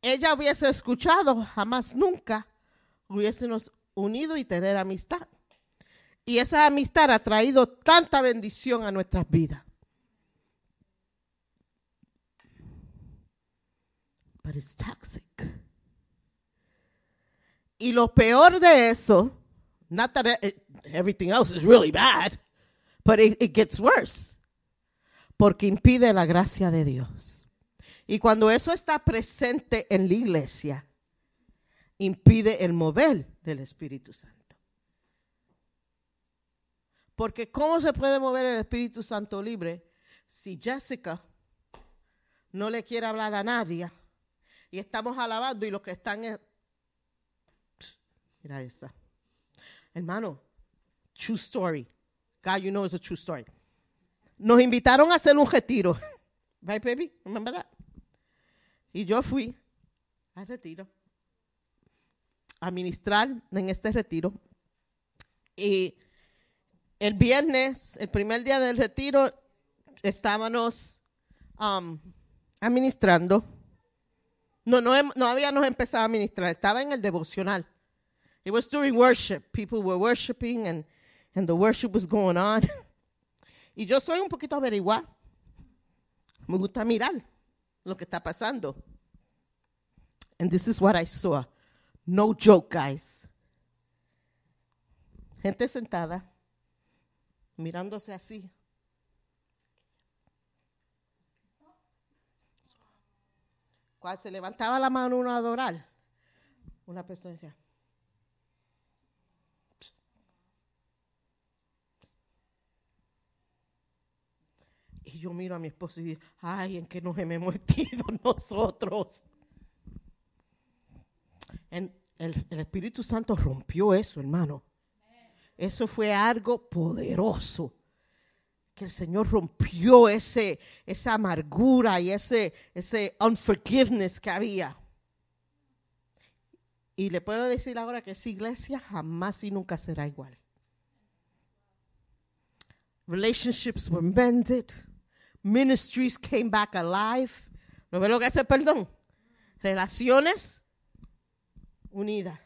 E: ella hubiese escuchado, jamás nunca hubiésemos unido y tener amistad. Y esa amistad ha traído tanta bendición a nuestras vidas. But it's toxic. Y lo peor de eso, not that it- everything else is really bad, but it, it gets worse. Porque impide la gracia de Dios. Y cuando eso está presente en la iglesia, impide el mover del Espíritu Santo. Porque ¿cómo se puede mover el Espíritu Santo libre si Jessica no le quiere hablar a nadie y estamos alabando y los que están es... Mira esa. Hermano, true story. God, you know it's a true story. Nos invitaron a hacer un retiro. Right, baby? Remember that? Y yo fui al retiro a ministrar en este retiro. Y el viernes, el primer día del retiro, estábamos um, administrando. No, no, no habíamos empezado a ministrar, estaba en el devocional. It was during worship. People were worshiping and, and the worship was going on. y yo soy un poquito averiguar. Me gusta mirar lo que está pasando. And this is what I saw. No joke, guys. Gente sentada, mirándose así. Cuando se levantaba la mano uno a adorar, una persona decía, Y yo miro a mi esposo y digo, ay, ¿en qué nos hemos metido nosotros? El, el Espíritu Santo rompió eso, hermano. Eso fue algo poderoso. Que el Señor rompió ese, esa amargura y ese, ese unforgiveness que había. Y le puedo decir ahora que esa iglesia jamás y nunca será igual. Relationships were mended. Ministries came back alive. ¿No ve lo que hace perdón? Relaciones unidas.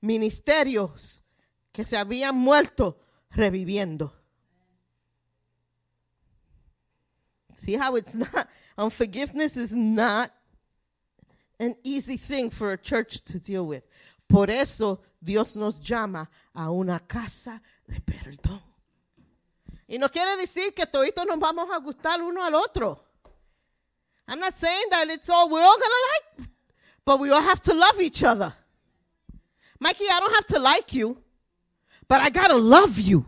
E: Ministerios que se habían muerto reviviendo. See how it's not, unforgiveness is not an easy thing for a church to deal with. Por eso Dios nos llama a una casa de perdón. Y no quiere decir que toditos nos vamos a gustar uno al otro. I'm not saying that it's all we're all gonna like, but we all have to love each other. Mikey, I don't have to like you, but I gotta love you.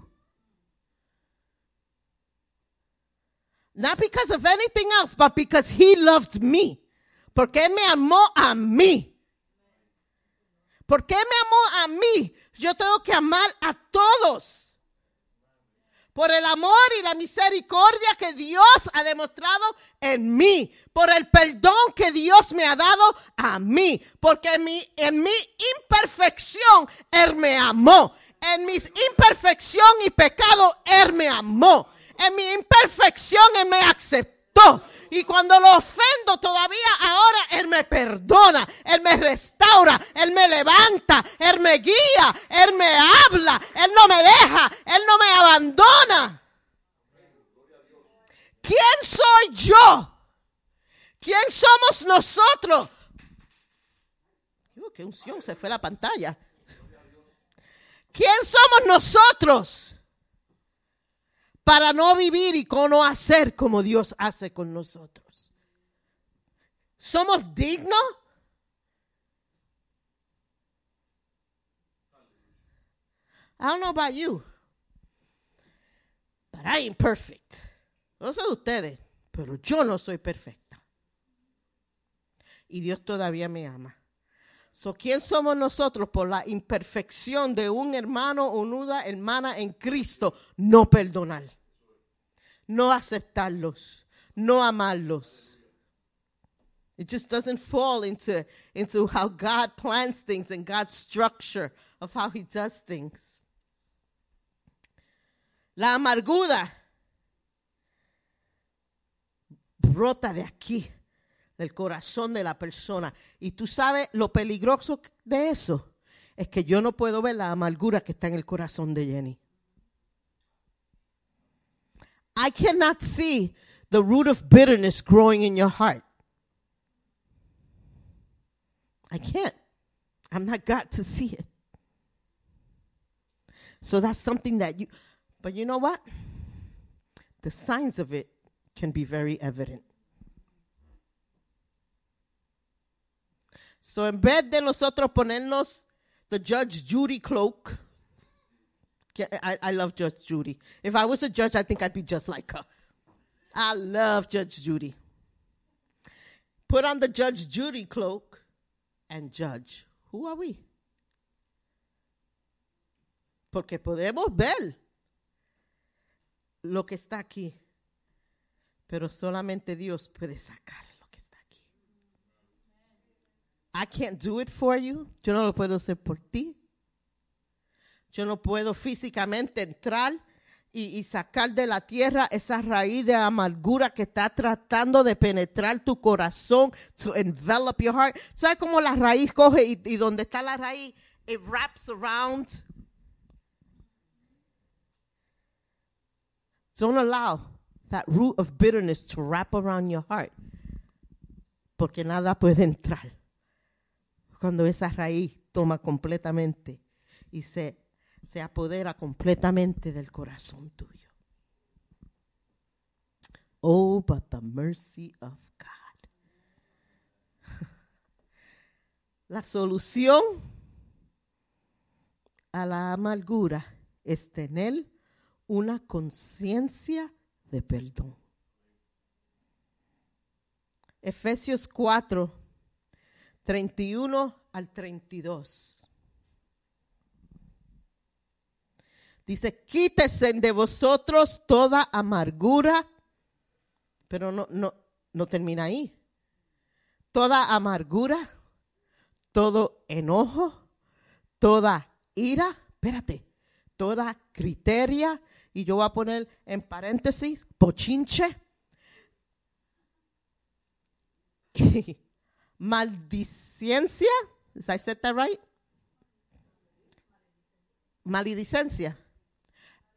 E: Not because of anything else, but because he loved me. Porque me amó a mí. Porque me amó a mí. Yo tengo que amar a todos. Por el amor y la misericordia que Dios ha demostrado en mí. Por el perdón que Dios me ha dado a mí. Porque en mi, en mi imperfección Él me amó. En mis imperfección y pecado Él me amó. En mi imperfección Él me aceptó. Y cuando lo ofendo todavía, ahora Él me perdona, Él me restaura, Él me levanta, Él me guía, Él me habla, Él no me deja, Él no me abandona. ¿Quién soy yo? ¿Quién somos nosotros? Uh, qué unción, se fue la pantalla. ¿Quién somos nosotros? Para no vivir y no hacer como Dios hace con nosotros. ¿Somos dignos? I don't know about you, but I ain't perfect. No sé ustedes, pero yo no soy perfecta. Y Dios todavía me ama. So, ¿Quién somos nosotros por la imperfección de un hermano o una hermana en Cristo? No perdonar, no aceptarlos, no amarlos. It just doesn't fall into, into how God plans things and God's structure of how He does things. La amargura brota de aquí del corazón de la persona. Y tú sabes lo peligroso de eso es que yo no puedo ver la amargura que está en el corazón de Jenny. I cannot see the root of bitterness growing in your heart. I can't. I'm not got to see it. So that's something that you, but you know what? The signs of it can be very evident. So en vez de nosotros ponernos the Judge Judy cloak, I, I love Judge Judy. If I was a judge, I think I'd be just like her. I love Judge Judy. Put on the Judge Judy cloak and judge. Who are we? Porque podemos ver lo que está aquí, pero solamente Dios puede sacar. I can't do it for you. Yo no lo puedo hacer por ti. Yo no puedo físicamente entrar y, sacar de la tierra esa raíz de amargura que está tratando de penetrar tu corazón, to envelop your heart. ¿Sabes cómo la raíz coge y, y donde está la raíz, it wraps around? Don't allow that root of bitterness to wrap around your heart. Porque nada puede entrar cuando esa raíz toma completamente y se, se apodera completamente del corazón tuyo. Oh, but the mercy of God. La solución a la amargura es tener una conciencia de perdón. Efesios 4 31 al 32. Dice, quítese de vosotros toda amargura, pero no, no, no termina ahí. Toda amargura, todo enojo, toda ira, espérate, toda criteria, y yo voy a poner en paréntesis, pochinche. maldicencia. Did I said that right? Maledicencia.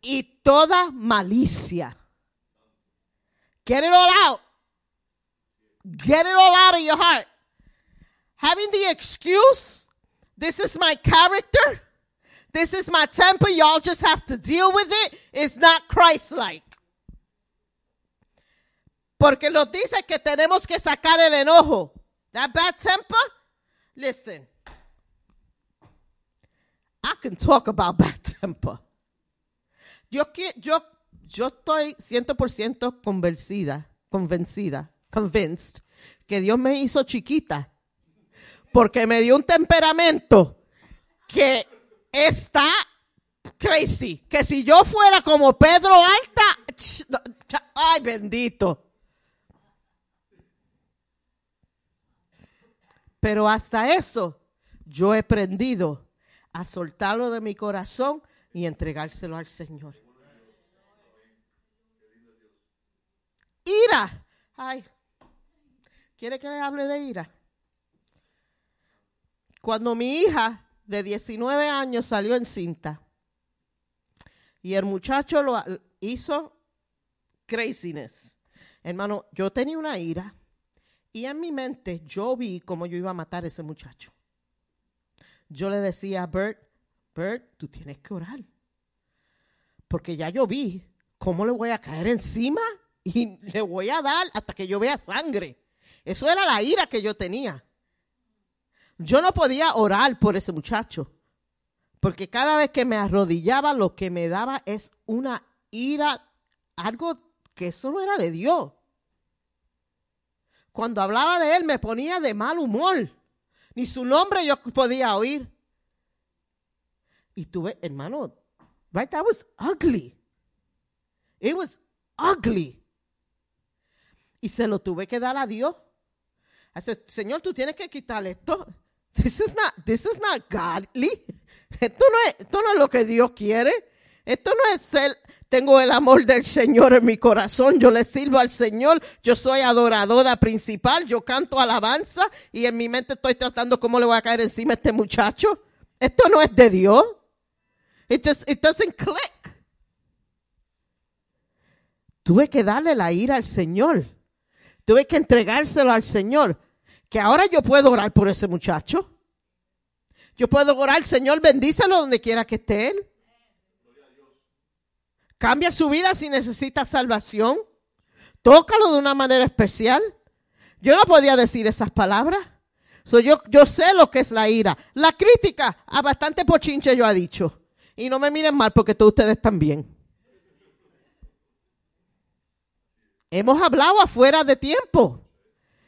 E: Y toda malicia. Get it all out. Get it all out of your heart. Having the excuse, this is my character, this is my temper, y'all just have to deal with it, is not Christ like. Porque nos dice que tenemos que sacar el enojo. That bad temper? Listen. I can talk about bad temper. Yo, yo, yo estoy 100% convencida, convencida, convinced que Dios me hizo chiquita porque me dio un temperamento que está crazy. Que si yo fuera como Pedro Alta, ay bendito. Pero hasta eso yo he aprendido a soltarlo de mi corazón y entregárselo al Señor. Ira. Ay, ¿quiere que le hable de ira? Cuando mi hija de 19 años salió en cinta y el muchacho lo hizo craziness. Hermano, yo tenía una ira y en mi mente yo vi cómo yo iba a matar a ese muchacho. Yo le decía a Bert, Bert, tú tienes que orar. Porque ya yo vi cómo le voy a caer encima y le voy a dar hasta que yo vea sangre. Eso era la ira que yo tenía. Yo no podía orar por ese muchacho. Porque cada vez que me arrodillaba, lo que me daba es una ira, algo que eso no era de Dios. Cuando hablaba de él me ponía de mal humor. Ni su nombre yo podía oír. Y tuve, hermano, right, that was ugly. It was ugly. Y se lo tuve que dar a Dios. Dice, Señor, tú tienes que quitar esto. This is not, this is not godly. Esto no es, esto no es lo que Dios quiere. Esto no es el, tengo el amor del Señor en mi corazón, yo le sirvo al Señor, yo soy adoradora principal, yo canto alabanza y en mi mente estoy tratando cómo le voy a caer encima a este muchacho. Esto no es de Dios. It just, it doesn't click. Tuve que darle la ira al Señor. Tuve que entregárselo al Señor. Que ahora yo puedo orar por ese muchacho. Yo puedo orar, Señor, bendícelo donde quiera que esté él. Cambia su vida si necesita salvación. Tócalo de una manera especial. Yo no podía decir esas palabras. yo, yo sé lo que es la ira. La crítica a bastante pochinche yo ha dicho. Y no me miren mal porque todos ustedes también. Hemos hablado afuera de tiempo.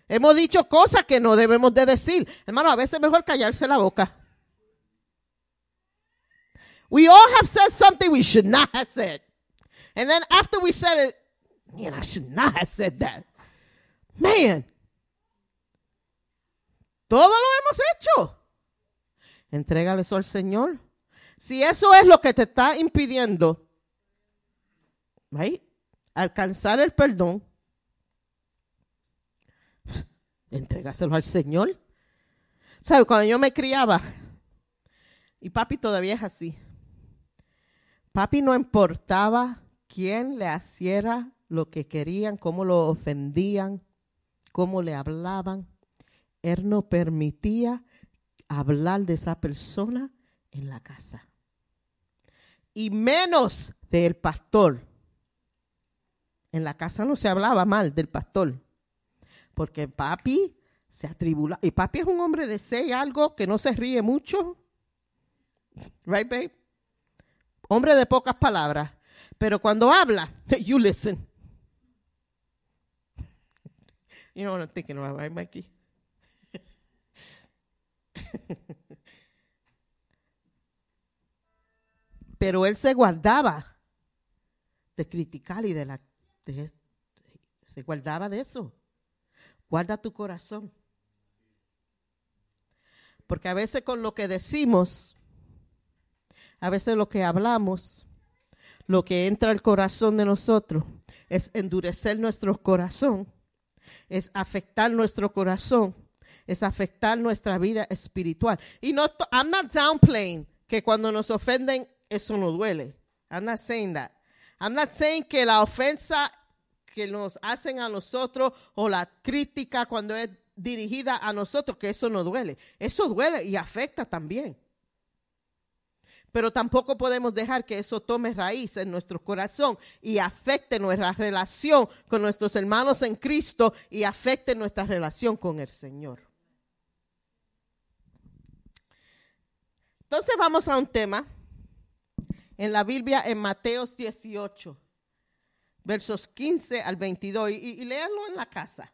E: Hemos dicho cosas que no debemos de decir. Hermano, a veces es mejor callarse la boca. We all have said something we should not have said. And then after we said it, man, I should not have said that. Man. Todo lo hemos hecho. Entrégale eso al Señor. Si eso es lo que te está impidiendo right, alcanzar el perdón, entrégaselo al Señor. ¿Sabes? Cuando yo me criaba, y papi todavía es así, papi no importaba quién le hiciera lo que querían, cómo lo ofendían, cómo le hablaban. Él no permitía hablar de esa persona en la casa. Y menos del pastor. En la casa no se hablaba mal del pastor. Porque papi se atribula. Y papi es un hombre de seis, algo que no se ríe mucho. Right, babe? Hombre de pocas palabras. Pero cuando habla, you listen. You know what I'm thinking about, right, Mikey? Pero él se guardaba de criticar y de la... se guardaba de eso. Guarda tu corazón. Porque a veces con lo que decimos, a veces lo que hablamos, lo que entra al corazón de nosotros es endurecer nuestro corazón, es afectar nuestro corazón, es afectar nuestra vida espiritual. Y no, I'm not downplaying que cuando nos ofenden eso no duele. I'm not saying that. I'm not saying que la ofensa que nos hacen a nosotros o la crítica cuando es dirigida a nosotros, que eso no duele. Eso duele y afecta también. Pero tampoco podemos dejar que eso tome raíz en nuestro corazón y afecte nuestra relación con nuestros hermanos en Cristo y afecte nuestra relación con el Señor. Entonces vamos a un tema en la Biblia en Mateos 18. versos 15 al 22, y, y léanlo en la casa.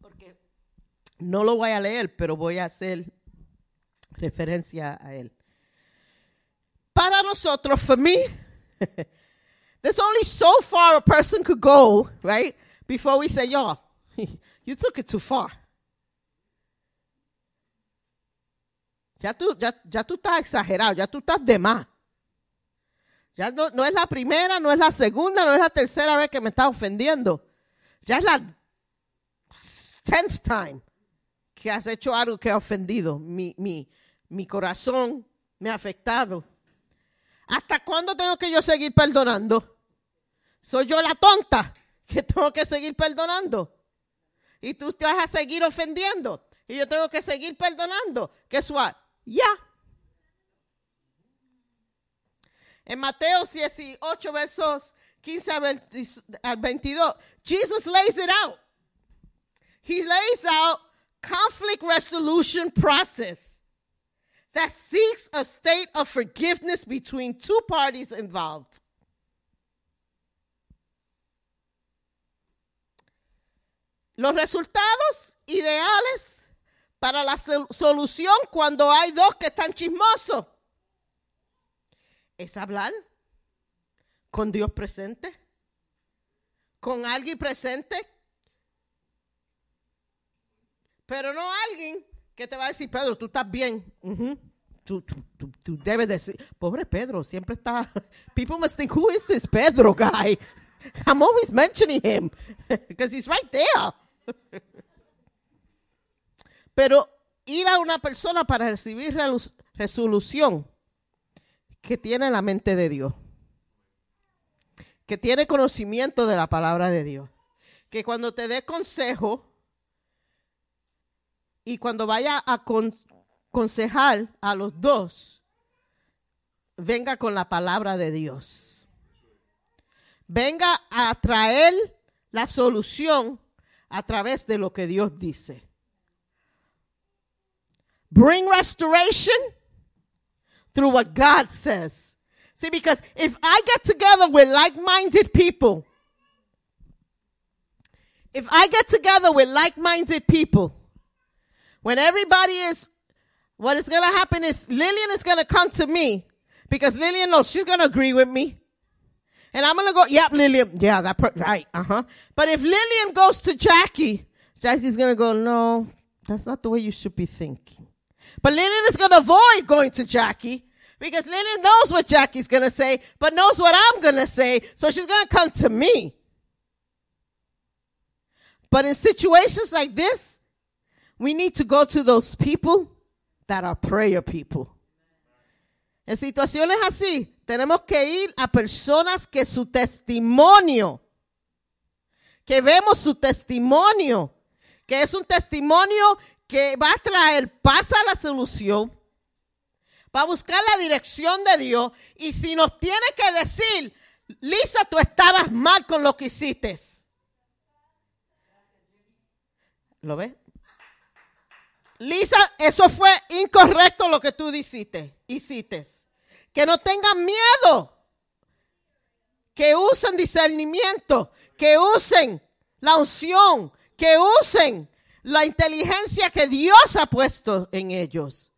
E: Porque no lo voy a leer, pero voy a hacer referencia a él. Para nosotros, for me, there's only so far a person could go, right? Before we say, y'all, you took it too far. Ya tú, ya, tú estás exagerado, ya tú estás de más. Ya no, no es la primera, no es la segunda, no es la tercera vez que me estás ofendiendo. Ya es la tenth time que has hecho algo que ha ofendido. Mi, mi, mi corazón me ha afectado. ¿Hasta cuándo tengo que yo seguir perdonando? ¿Soy yo la tonta que tengo que seguir perdonando? Y tú te vas a seguir ofendiendo. Y yo tengo que seguir perdonando. Guess what? Ya. En Mateo 18, versos 15 al 22, Jesus lays it out. He lays out conflict resolution process that seeks a state of forgiveness between two parties involved. Los resultados ideales para la sol- solución cuando hay dos que están chismosos es hablar con Dios presente, con alguien presente, pero no alguien que te va a decir, Pedro, tú estás bien. Tú, tú, tú, tú debes decir, pobre Pedro, siempre está. People must think, who is this Pedro guy? I'm always mentioning him because he's right there. Pero ir a una persona para recibir resolución que tiene la mente de Dios, que tiene conocimiento de la palabra de Dios, que cuando te dé consejo y cuando vaya a con- aconsejar a los dos, venga con la palabra de Dios. Venga a traer la solución a través de lo que Dios dice. Bring restoration through what God says. See, because if I get together with like minded people, if I get together with like minded people, when everybody is, what is going to happen is Lillian is going to come to me because Lillian knows she's going to agree with me. And I'm going to go, yep, Lillian. Yeah, that, right. Uh huh. But if Lillian goes to Jackie, Jackie's going to go, no, that's not the way you should be thinking. But Lillian is going to avoid going to Jackie because Lillian knows what Jackie's going to say, but knows what I'm going to say. So she's going to come to me. But in situations like this, we need to go to those people that are prayer people. En situaciones así, tenemos que ir a personas que su testimonio, que vemos su testimonio, que es un testimonio que va a traer paz a la solución, va a buscar la dirección de Dios y si nos tiene que decir, Lisa, tú estabas mal con lo que hiciste. ¿Lo ves? Lisa, eso fue incorrecto lo que tú hiciste, hiciste. Que no tengan miedo. Que usen discernimiento, que usen la unción, que usen la inteligencia que Dios ha puesto en ellos.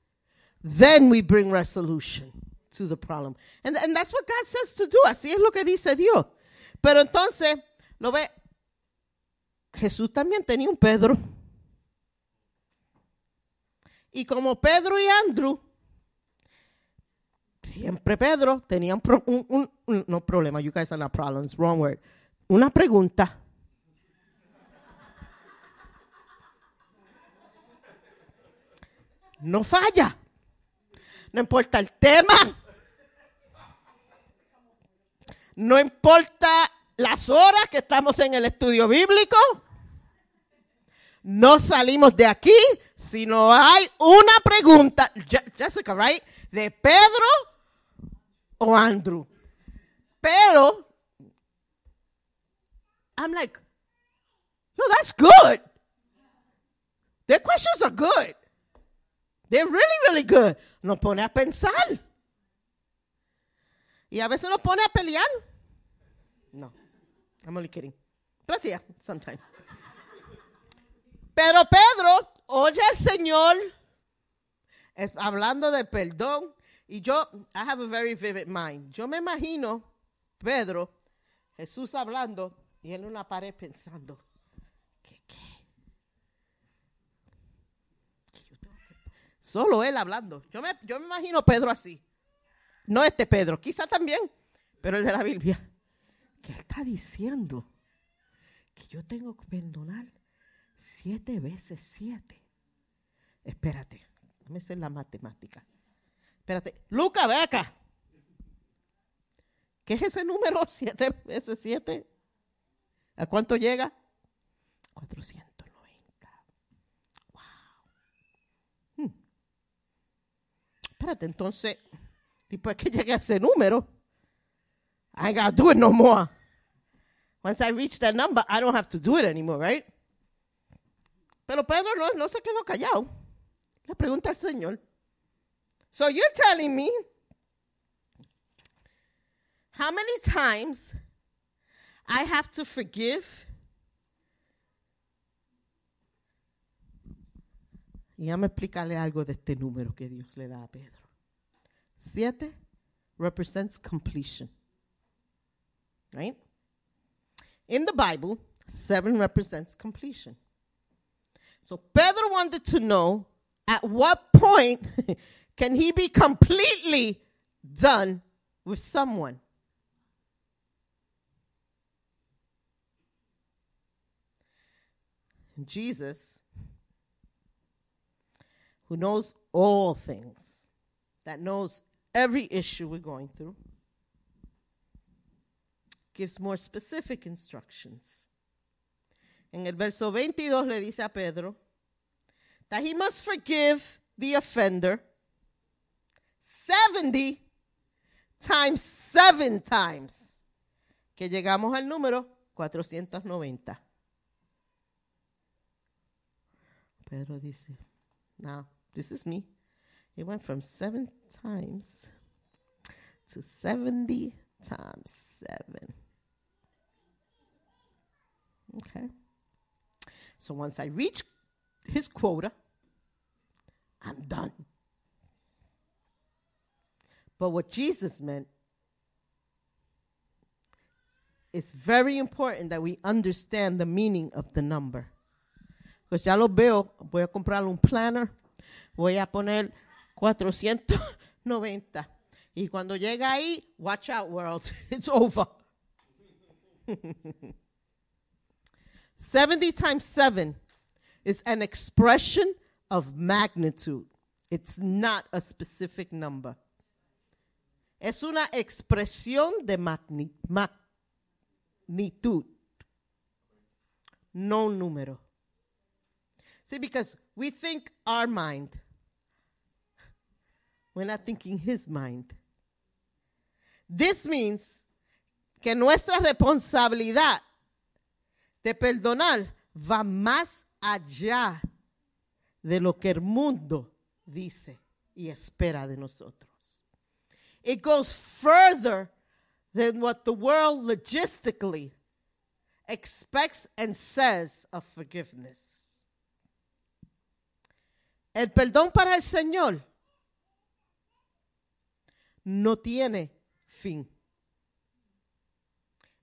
E: Then we bring resolution to the problem. And, and that's what God says to do. Así es lo que dice Dios. Pero entonces, lo ve, Jesús también tenía un Pedro. Y como Pedro y Andrew, siempre Pedro tenía un, pro- un- un- un- no problema, you guys are not problems, wrong word. Una pregunta. No falla. No importa el tema. No importa las horas que estamos en el estudio bíblico. No salimos de aquí si no hay una pregunta, Je- Jessica, right? De Pedro o Andrew. Pero, I'm like, yo, that's good. Their questions are good. They're really, really good. Nos pone a pensar. Y a veces nos pone a pelear. No. I'm only kidding. But yeah, sometimes. Pero Pedro oye al Señor hablando del perdón. Y yo, I have a very vivid mind. Yo me imagino Pedro, Jesús hablando y él en una pared pensando, ¿qué qué? ¿Qué yo tengo que- Solo él hablando. Yo me, yo me imagino Pedro así. No este Pedro, quizá también, pero el de la Biblia. ¿Qué está diciendo? Que yo tengo que perdonar siete veces siete. Espérate, déjame hacer la matemática. Espérate, Luca, ve acá. ¿Qué es ese número? Siete veces siete. ¿A cuánto llega? 490. Wow. Hmm. Espérate, entonces, después que llegue a ese número, I gotta do it no more. Once I reach that number, I don't have to do it anymore, right? Pero Pedro no, no se quedó callado. Le pregunta al Señor. So you're telling me how many times I have to forgive? Y me explicarle algo de este número que Dios le da a Pedro. Siete represents completion. Right? In the Bible, seven represents completion. So Pedro wanted to know at what point can he be completely done with someone? Jesus, who knows all things, that knows every issue we're going through, gives more specific instructions. En el verso 22 le dice a Pedro that he must forgive the offender 70 times 7 times. Que llegamos al número 490. Pedro dice, now, this is me. It went from 7 times to 70 times 7. Okay. So once I reach his quota, I'm done. But what Jesus meant it's very important that we understand the meaning of the number. Pues ya lo veo, voy a comprar un planner, voy a poner 490. Y cuando llega ahí, watch out world, it's over. 70 times 7 is an expression of magnitude. It's not a specific number. Es una expresión de magni- magnitud, no número. See, because we think our mind, we're not thinking his mind. This means que nuestra responsabilidad de perdonar va más allá de lo que el mundo dice y espera de nosotros. It goes further than what the world logistically expects and says of forgiveness. El perdón para el Señor no tiene fin.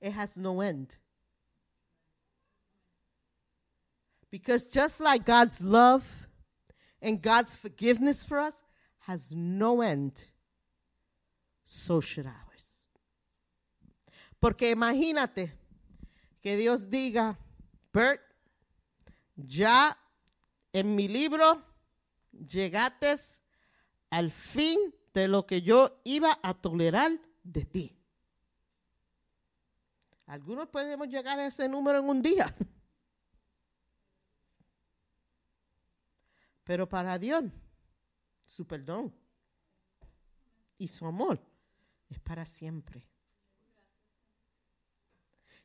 E: It has no end. Because just like God's love and God's forgiveness for us has no end, so should ours. Porque imagínate que Dios diga, Bert, ya en mi libro llegaste al fin de lo que yo iba a tolerar de ti. Algunos podemos llegar a ese número en un día. Pero para Dios, su perdón y su amor es para siempre.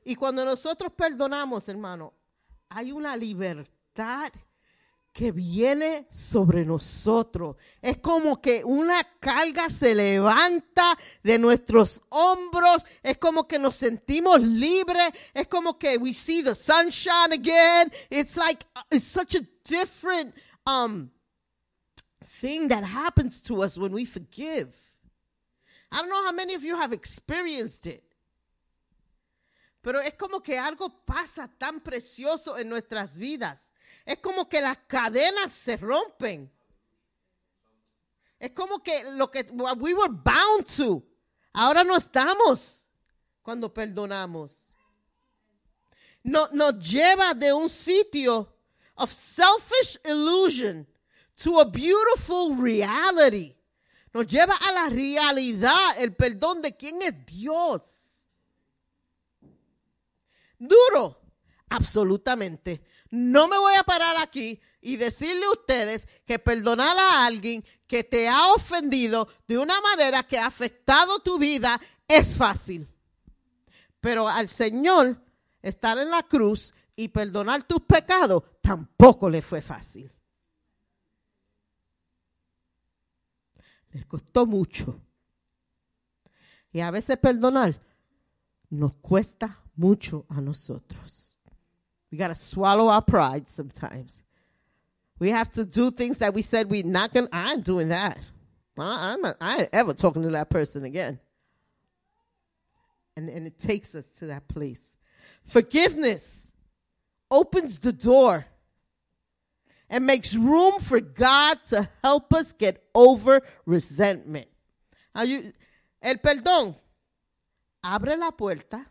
E: Y cuando nosotros perdonamos, hermano, hay una libertad que viene sobre nosotros. Es como que una carga se levanta de nuestros hombros. Es como que nos sentimos libres. Es como que we see the sunshine again. It's like, uh, it's such a different um, thing that happens to us when we forgive. I don't know how many of you have experienced it. Pero es como que algo pasa tan precioso en nuestras vidas. Es como que las cadenas se rompen. Es como que lo que we were bound to, ahora no estamos cuando perdonamos. No, nos lleva de un sitio of selfish illusion to a beautiful reality. Nos lleva a la realidad, el perdón de quién es Dios. Duro, absolutamente. No me voy a parar aquí y decirle a ustedes que perdonar a alguien que te ha ofendido de una manera que ha afectado tu vida es fácil. Pero al Señor estar en la cruz y perdonar tus pecados tampoco le fue fácil. Les costó mucho. Y a veces perdonar nos cuesta mucho a nosotros. We got to swallow our pride sometimes. We have to do things that we said we're not going to. I ain't doing that. I, I'm not, I ain't ever talking to that person again. And, and it takes us to that place. Forgiveness opens the door and makes room for God to help us get over resentment. You, el perdón abre la puerta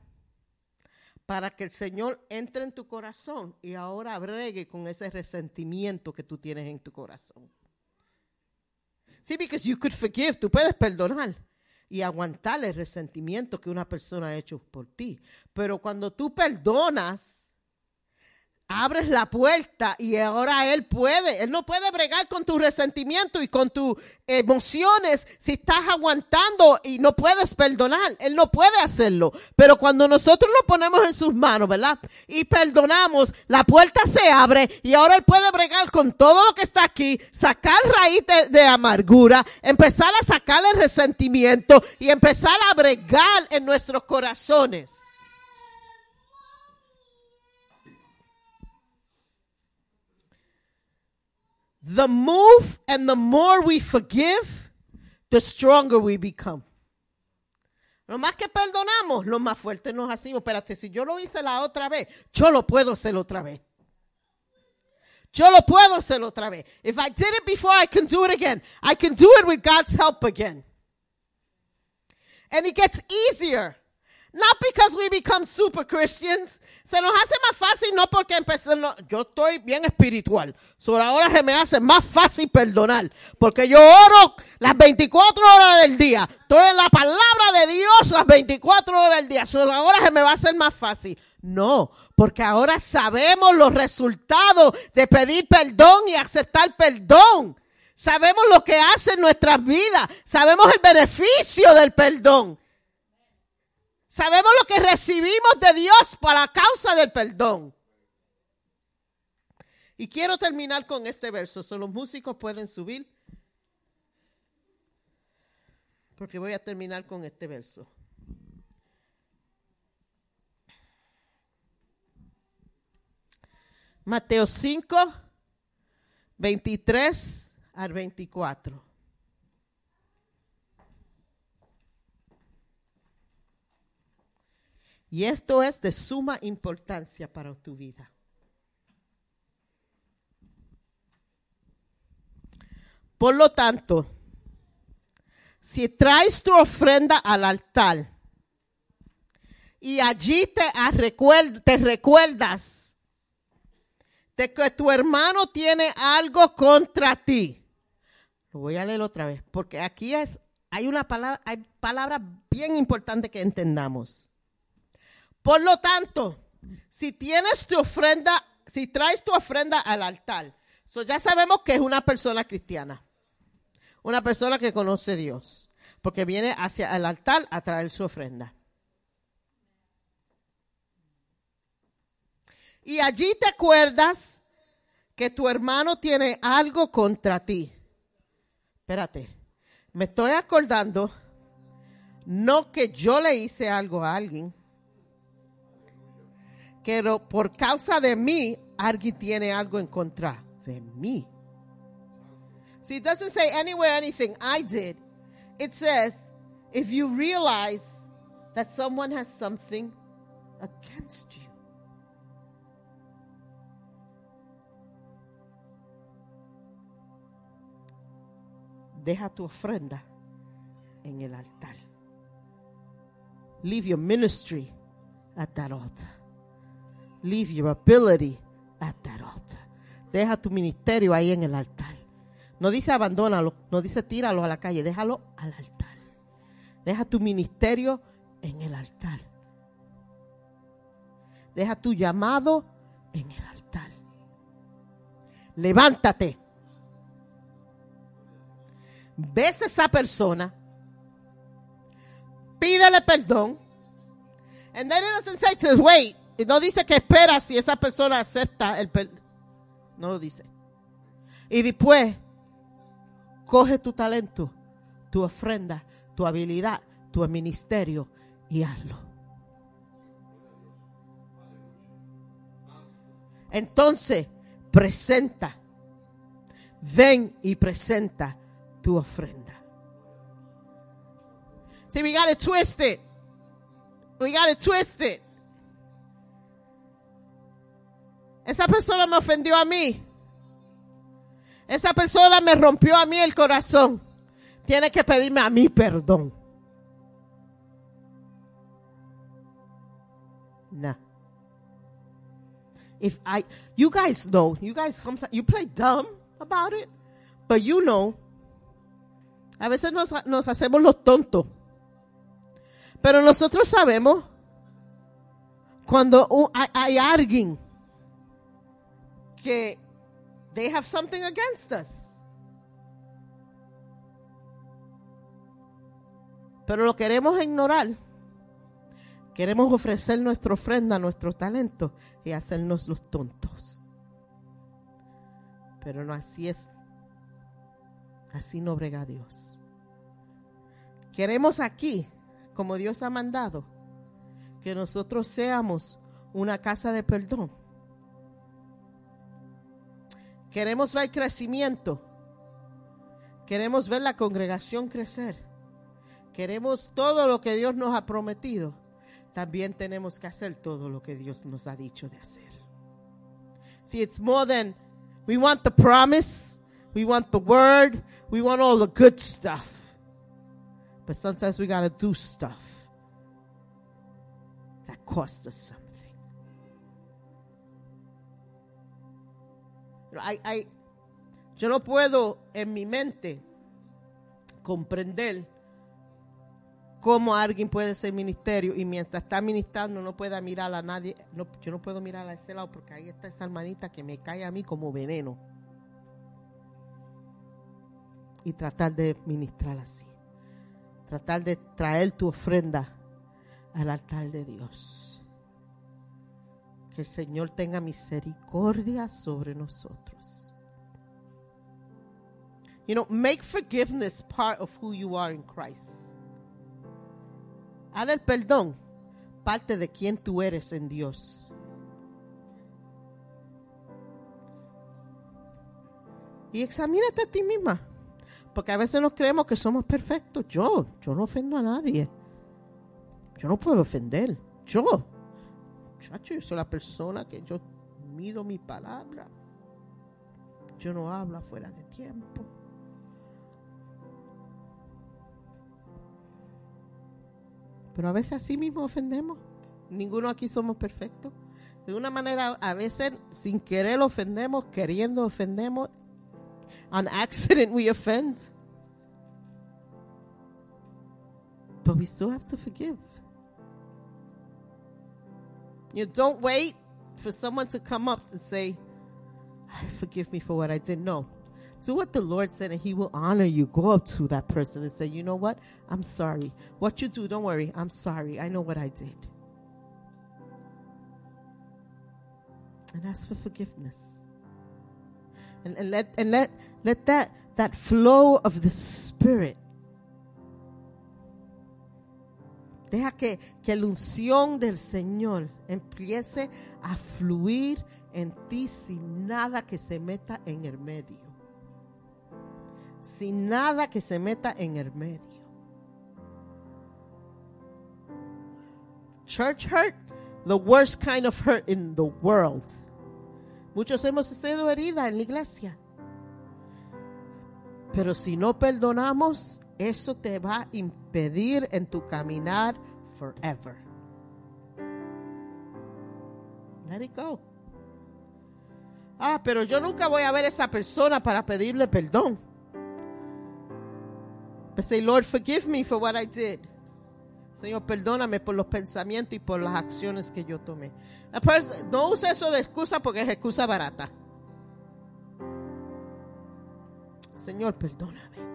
E: para que el Señor entre en tu corazón y ahora bregue con ese resentimiento que tú tienes en tu corazón. Sí, because you could forgive, tú puedes perdonar y aguantar el resentimiento que una persona ha hecho por ti. Pero cuando tú perdonas, abres la puerta y ahora Él puede. Él no puede bregar con tu resentimiento y con tus emociones si estás aguantando y no puedes perdonar. Él no puede hacerlo. Pero cuando nosotros lo ponemos en sus manos, ¿verdad? Y perdonamos, la puerta se abre y ahora Él puede bregar con todo lo que está aquí, sacar raíz de, de amargura, empezar a sacar el resentimiento y empezar a bregar en nuestros corazones. The move and the more we forgive, the stronger we become. Lo más que perdonamos, lo más fuerte nos hacemos. Espérate, si yo lo hice la otra vez, yo lo puedo hacer otra vez. Yo lo puedo hacer otra vez. If I did it before, I can do it again. I can do it with God's help again. And it gets easier. Not because we become super Christians. Se nos hace más fácil no porque empezamos. Yo estoy bien espiritual. Sobre ahora se me hace más fácil perdonar. Porque yo oro las 24 horas del día. Estoy en la palabra de Dios las 24 horas del día. Sobre ahora se me va a hacer más fácil. No, porque ahora sabemos los resultados de pedir perdón y aceptar perdón. Sabemos lo que hace en nuestras vidas. Sabemos el beneficio del perdón. Sabemos lo que recibimos de Dios para causa del perdón. Y quiero terminar con este verso. Solo los músicos pueden subir. Porque voy a terminar con este verso. Mateo 5, 23 al 24. Y esto es de suma importancia para tu vida. Por lo tanto, si traes tu ofrenda al altar y allí te, te recuerdas de que tu hermano tiene algo contra ti, lo voy a leer otra vez, porque aquí es, hay una palabra, hay palabras bien importantes que entendamos. Por lo tanto, si tienes tu ofrenda, si traes tu ofrenda al altar, ya sabemos que es una persona cristiana, una persona que conoce a Dios, porque viene hacia el altar a traer su ofrenda. Y allí te acuerdas que tu hermano tiene algo contra ti. Espérate, me estoy acordando, no que yo le hice algo a alguien, pero por causa de mí, alguien tiene algo en contra de mí. See, it doesn't say anywhere anything I did. It says, if you realize that someone has something against you. Deja tu ofrenda en el altar. Leave your ministry at that altar. Leave your ability at that altar. Deja tu ministerio ahí en el altar. No dice abandónalo, no dice tíralo a la calle, déjalo al altar. Deja tu ministerio en el altar. Deja tu llamado en el altar. Levántate. Ves a esa persona. Pídele perdón. And then it doesn't say to wait. Y no dice que espera si esa persona acepta el perdón. No lo dice. Y después, coge tu talento, tu ofrenda, tu habilidad, tu ministerio y hazlo. Entonces, presenta. Ven y presenta tu ofrenda. See, we got to twist it. We got to twist it. Esa persona me ofendió a mí. Esa persona me rompió a mí el corazón. Tiene que pedirme a mí perdón. Nah. If I, you guys know, you guys sometimes, you play dumb about it, but you know, a veces nos, hacemos los tontos. Pero nosotros sabemos cuando hay, hay alguien que they have something against us. Pero lo queremos ignorar. Queremos ofrecer nuestra ofrenda, nuestro talento y hacernos los tontos. Pero no así es. Así no brega Dios. Queremos aquí, como Dios ha mandado, que nosotros seamos una casa de perdón. Queremos ver crecimiento. Queremos ver la congregación crecer. Queremos todo lo que Dios nos ha prometido. También tenemos que hacer todo lo que Dios nos ha dicho de hacer. See, it's more than we want the promise, we want the word, we want all the good stuff. But sometimes we got to do stuff that costs us something. Yo no puedo en mi mente comprender cómo alguien puede ser ministerio y mientras está ministrando no pueda mirar a nadie. Yo no puedo mirar a ese lado porque ahí está esa hermanita que me cae a mí como veneno. Y tratar de ministrar así. Tratar de traer tu ofrenda al altar de Dios. Que el Señor tenga misericordia sobre nosotros. You know, make forgiveness part of who you are in Christ. Haz el perdón parte de quien tú eres en Dios. Y examínate a ti misma. Porque a veces nos creemos que somos perfectos. Yo, yo no ofendo a nadie. Yo no puedo ofender. Yo. Yo soy la persona que yo mido mi palabra. Yo no hablo fuera de tiempo. Pero a veces así mismo ofendemos. Ninguno aquí somos perfectos. De una manera, a veces sin querer ofendemos, queriendo ofendemos. On accident we offend. But we still have to forgive. You don't wait for someone to come up and say, forgive me for what I did. No. Do what the Lord said and He will honor you. Go up to that person and say, you know what? I'm sorry. What you do, don't worry. I'm sorry. I know what I did. And ask for forgiveness. And, and let, and let, let that, that flow of the Spirit. Deja que, que la unción del Señor empiece a fluir en ti sin nada que se meta en el medio. Sin nada que se meta en el medio. Church hurt, the worst kind of hurt in the world. Muchos hemos sido heridas en la iglesia. Pero si no perdonamos, eso te va a impedir en tu caminar forever. Let it go. Ah, pero yo nunca voy a ver a esa persona para pedirle perdón. But say, Lord, forgive me for what I did. Señor, perdóname por los pensamientos y por las acciones que yo tomé. No use eso de excusa porque es excusa barata. Señor, perdóname.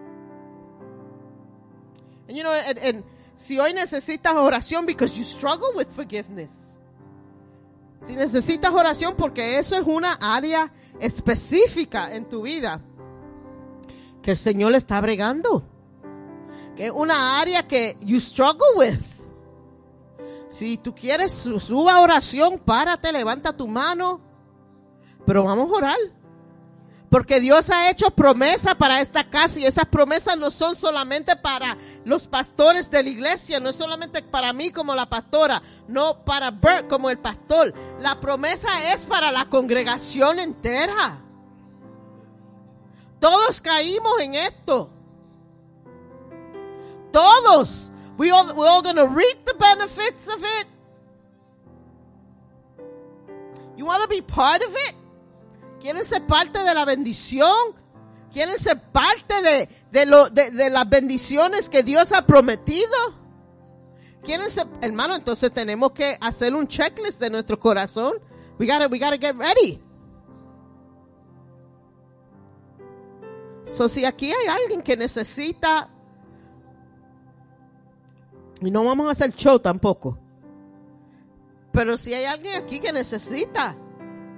E: You know, and- si hoy necesitas oración because you struggle with forgiveness. Si necesitas oración porque eso es una área específica en tu vida que el Señor le está bregando que es una área que you struggle with. Si tú quieres, su- suba oración, párate, levanta tu mano. Pero vamos a orar. Porque Dios ha hecho promesa para esta casa y esas promesas no son solamente para los pastores de la iglesia, no es solamente para mí como la pastora, no para Bert como el pastor. La promesa es para la congregación entera. Todos caímos en esto. Todos. We all, we're all going to reap the benefits of it. You want to be part of it? ¿Quieren ser parte de la bendición? ¿Quieren ser parte de, de, lo, de, de las bendiciones que Dios ha prometido? ¿Quieren ser, hermano? Entonces tenemos que hacer un checklist de nuestro corazón. We gotta, we gotta get ready. So, si aquí hay alguien que necesita y no vamos a hacer show tampoco. Pero si hay alguien aquí que necesita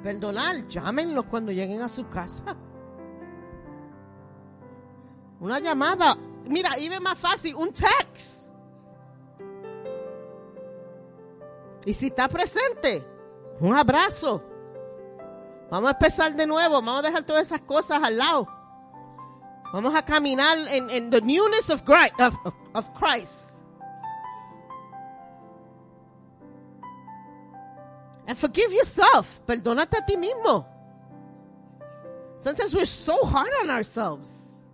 E: perdonar, llámenlos cuando lleguen a su casa. Una llamada. Mira, ve más fácil, un text. Y si está presente, un abrazo. Vamos a empezar de nuevo. Vamos a dejar todas esas cosas al lado. Vamos a caminar en, en the newness of Christ. Of Christ. And forgive yourself. Perdónate a ti mismo. Sometimes we're so hard on ourselves.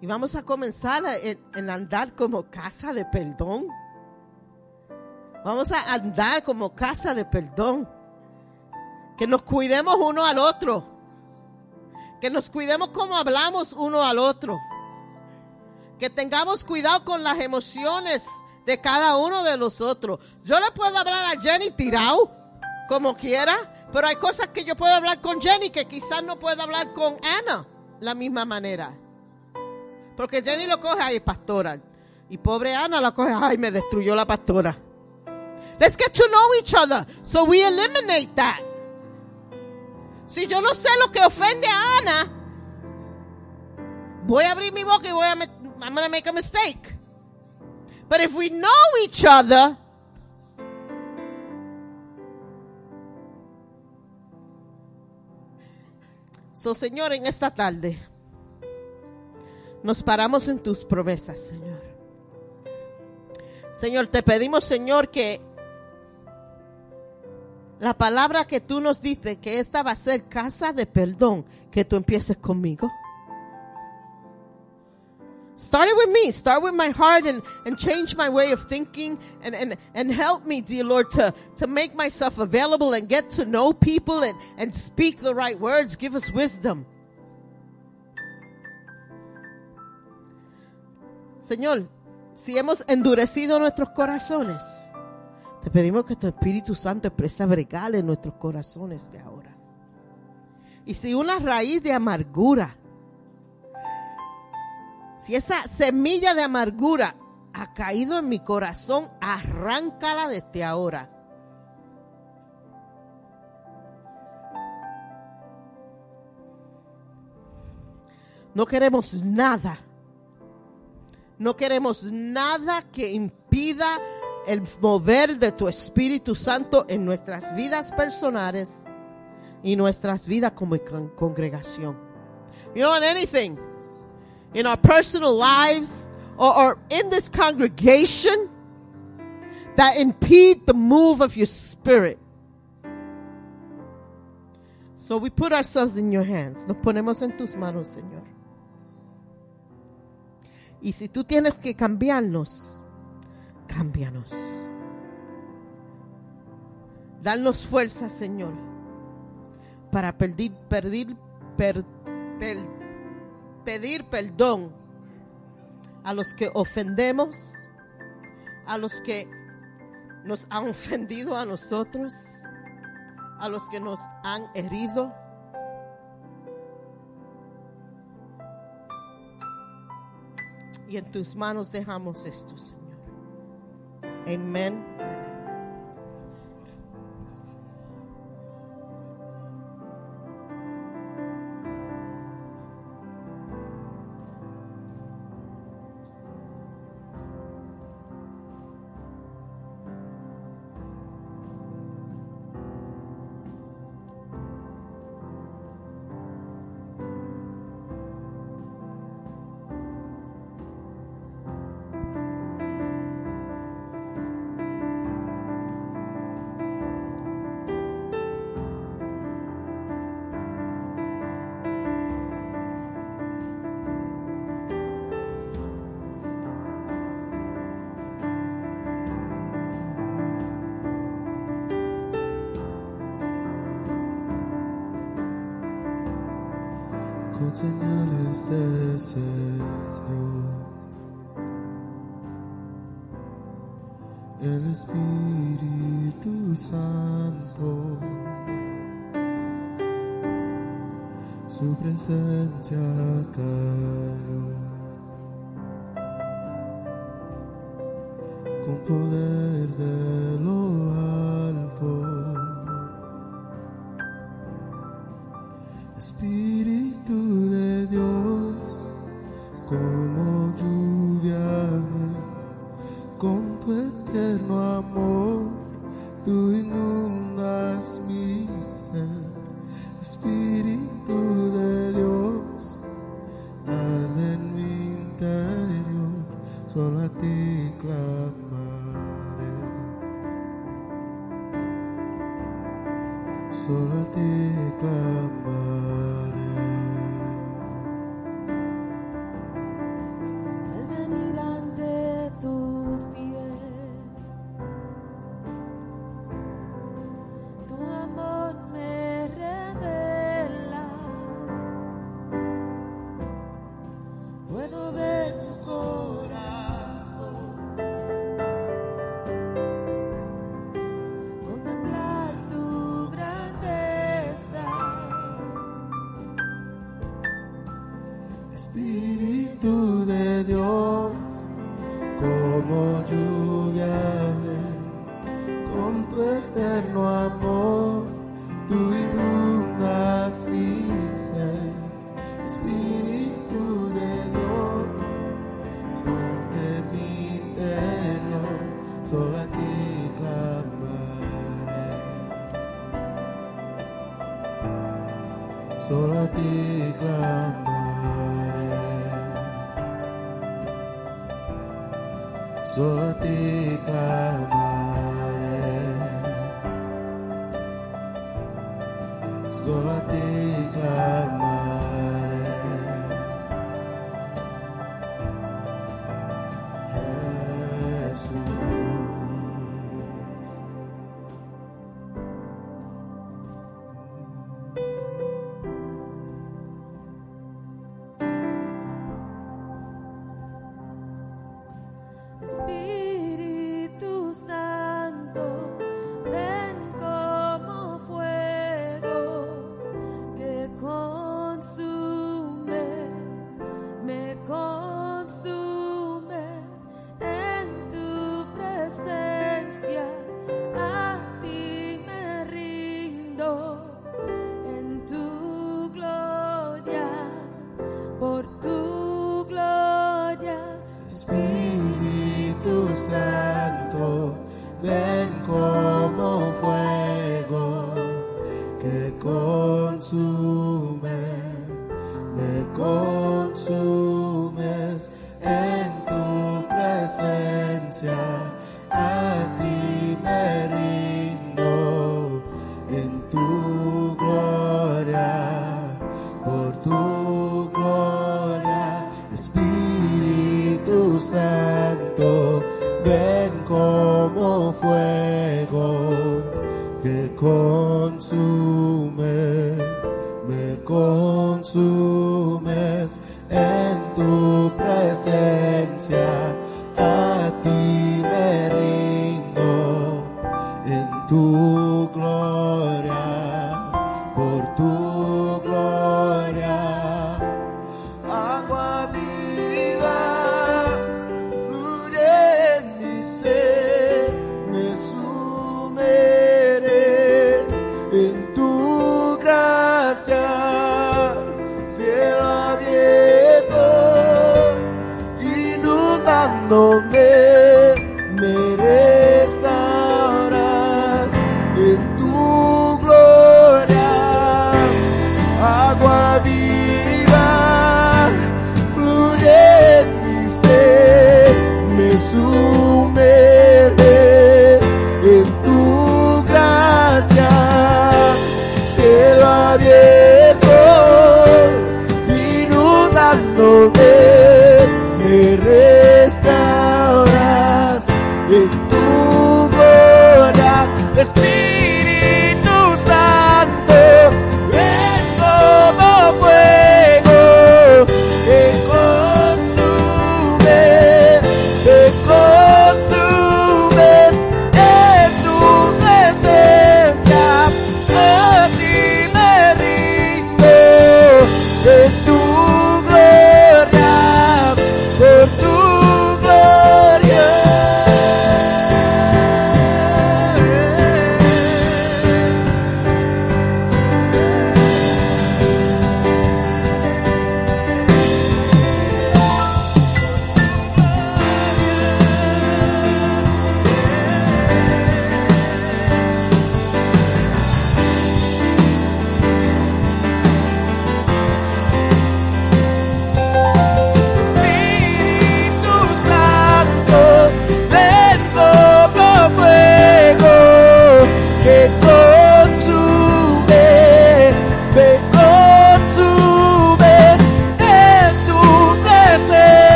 E: Y vamos a comenzar a- en, andar como casa de perdón. Vamos a andar como casa de perdón. Que nos cuidemos uno al otro. Que nos cuidemos como hablamos uno al otro. Que tengamos cuidado con las emociones de cada uno de nosotros. Yo le puedo hablar a Jenny tirado, como quiera, pero hay cosas que yo puedo hablar con Jenny que quizás no puedo hablar con Ana la misma manera. Porque Jenny lo coge, ay, pastora. Y pobre Ana la coge, ay, me destruyó la pastora. Let's get to know each other so we eliminate that. Si yo no sé lo que ofende a Ana, voy a abrir mi boca y voy a I'm gonna make a mistake. But if we know each other, so Señor, en esta tarde nos paramos en tus promesas, Señor. Señor, te pedimos, Señor, que la palabra que tú nos diste, que esta va a ser casa de perdón, que tú empieces conmigo. Start it with me. Start with my heart and, and change my way of thinking and, and, and help me, dear Lord, to, to make myself available and get to know people and, and speak the right words. Give us wisdom. Señor, si hemos endurecido nuestros corazones, te pedimos que tu Espíritu Santo expresa bregal en nuestros corazones de ahora. Y si una raíz de amargura, si esa semilla de amargura ha caído en mi corazón, arráncala desde ahora. No queremos nada. No queremos nada que impida el mover de tu Espíritu Santo en nuestras vidas personales y nuestras vidas como con- congregación. You don't want anything in our personal lives or, or in this congregation that impede the move of your spirit. So we put ourselves in your hands. Nos ponemos en tus manos, Señor. Y si tú tienes que cambiarnos, cámbianos. Danos fuerza, Señor, para pedir, pedir, per- per- pedir perdón a los que ofendemos, a los que nos han ofendido a nosotros, a los que nos han herido. Y en tus manos dejamos esto, Señor. Amén.
D: Espíritu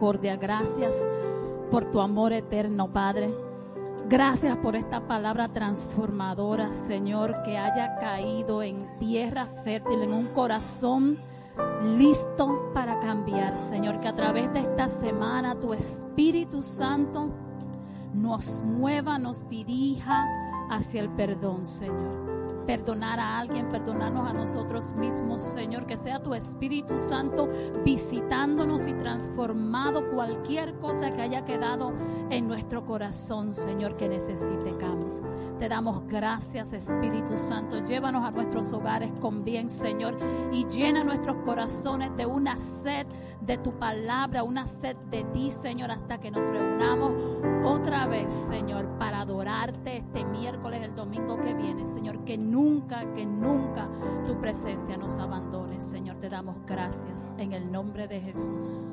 A: Gracias por tu amor eterno, Padre. Gracias por esta palabra transformadora, Señor, que haya caído en tierra fértil, en un corazón listo para cambiar, Señor. Que a través de esta semana tu Espíritu Santo nos mueva, nos dirija hacia el perdón, Señor perdonar a alguien, perdonarnos a nosotros mismos, Señor. Que sea tu Espíritu Santo visitándonos y transformado cualquier cosa que haya quedado en nuestro corazón, Señor, que necesite cambio. Te damos gracias, Espíritu Santo. Llévanos a nuestros hogares con bien, Señor, y llena nuestros corazones de una sed de tu palabra, una sed de ti, Señor, hasta que nos reunamos otra vez, Señor, para adorarte este miércoles, el domingo que viene, Señor. Que nunca, que nunca tu presencia nos abandone, Señor. Te damos gracias en el nombre de Jesús.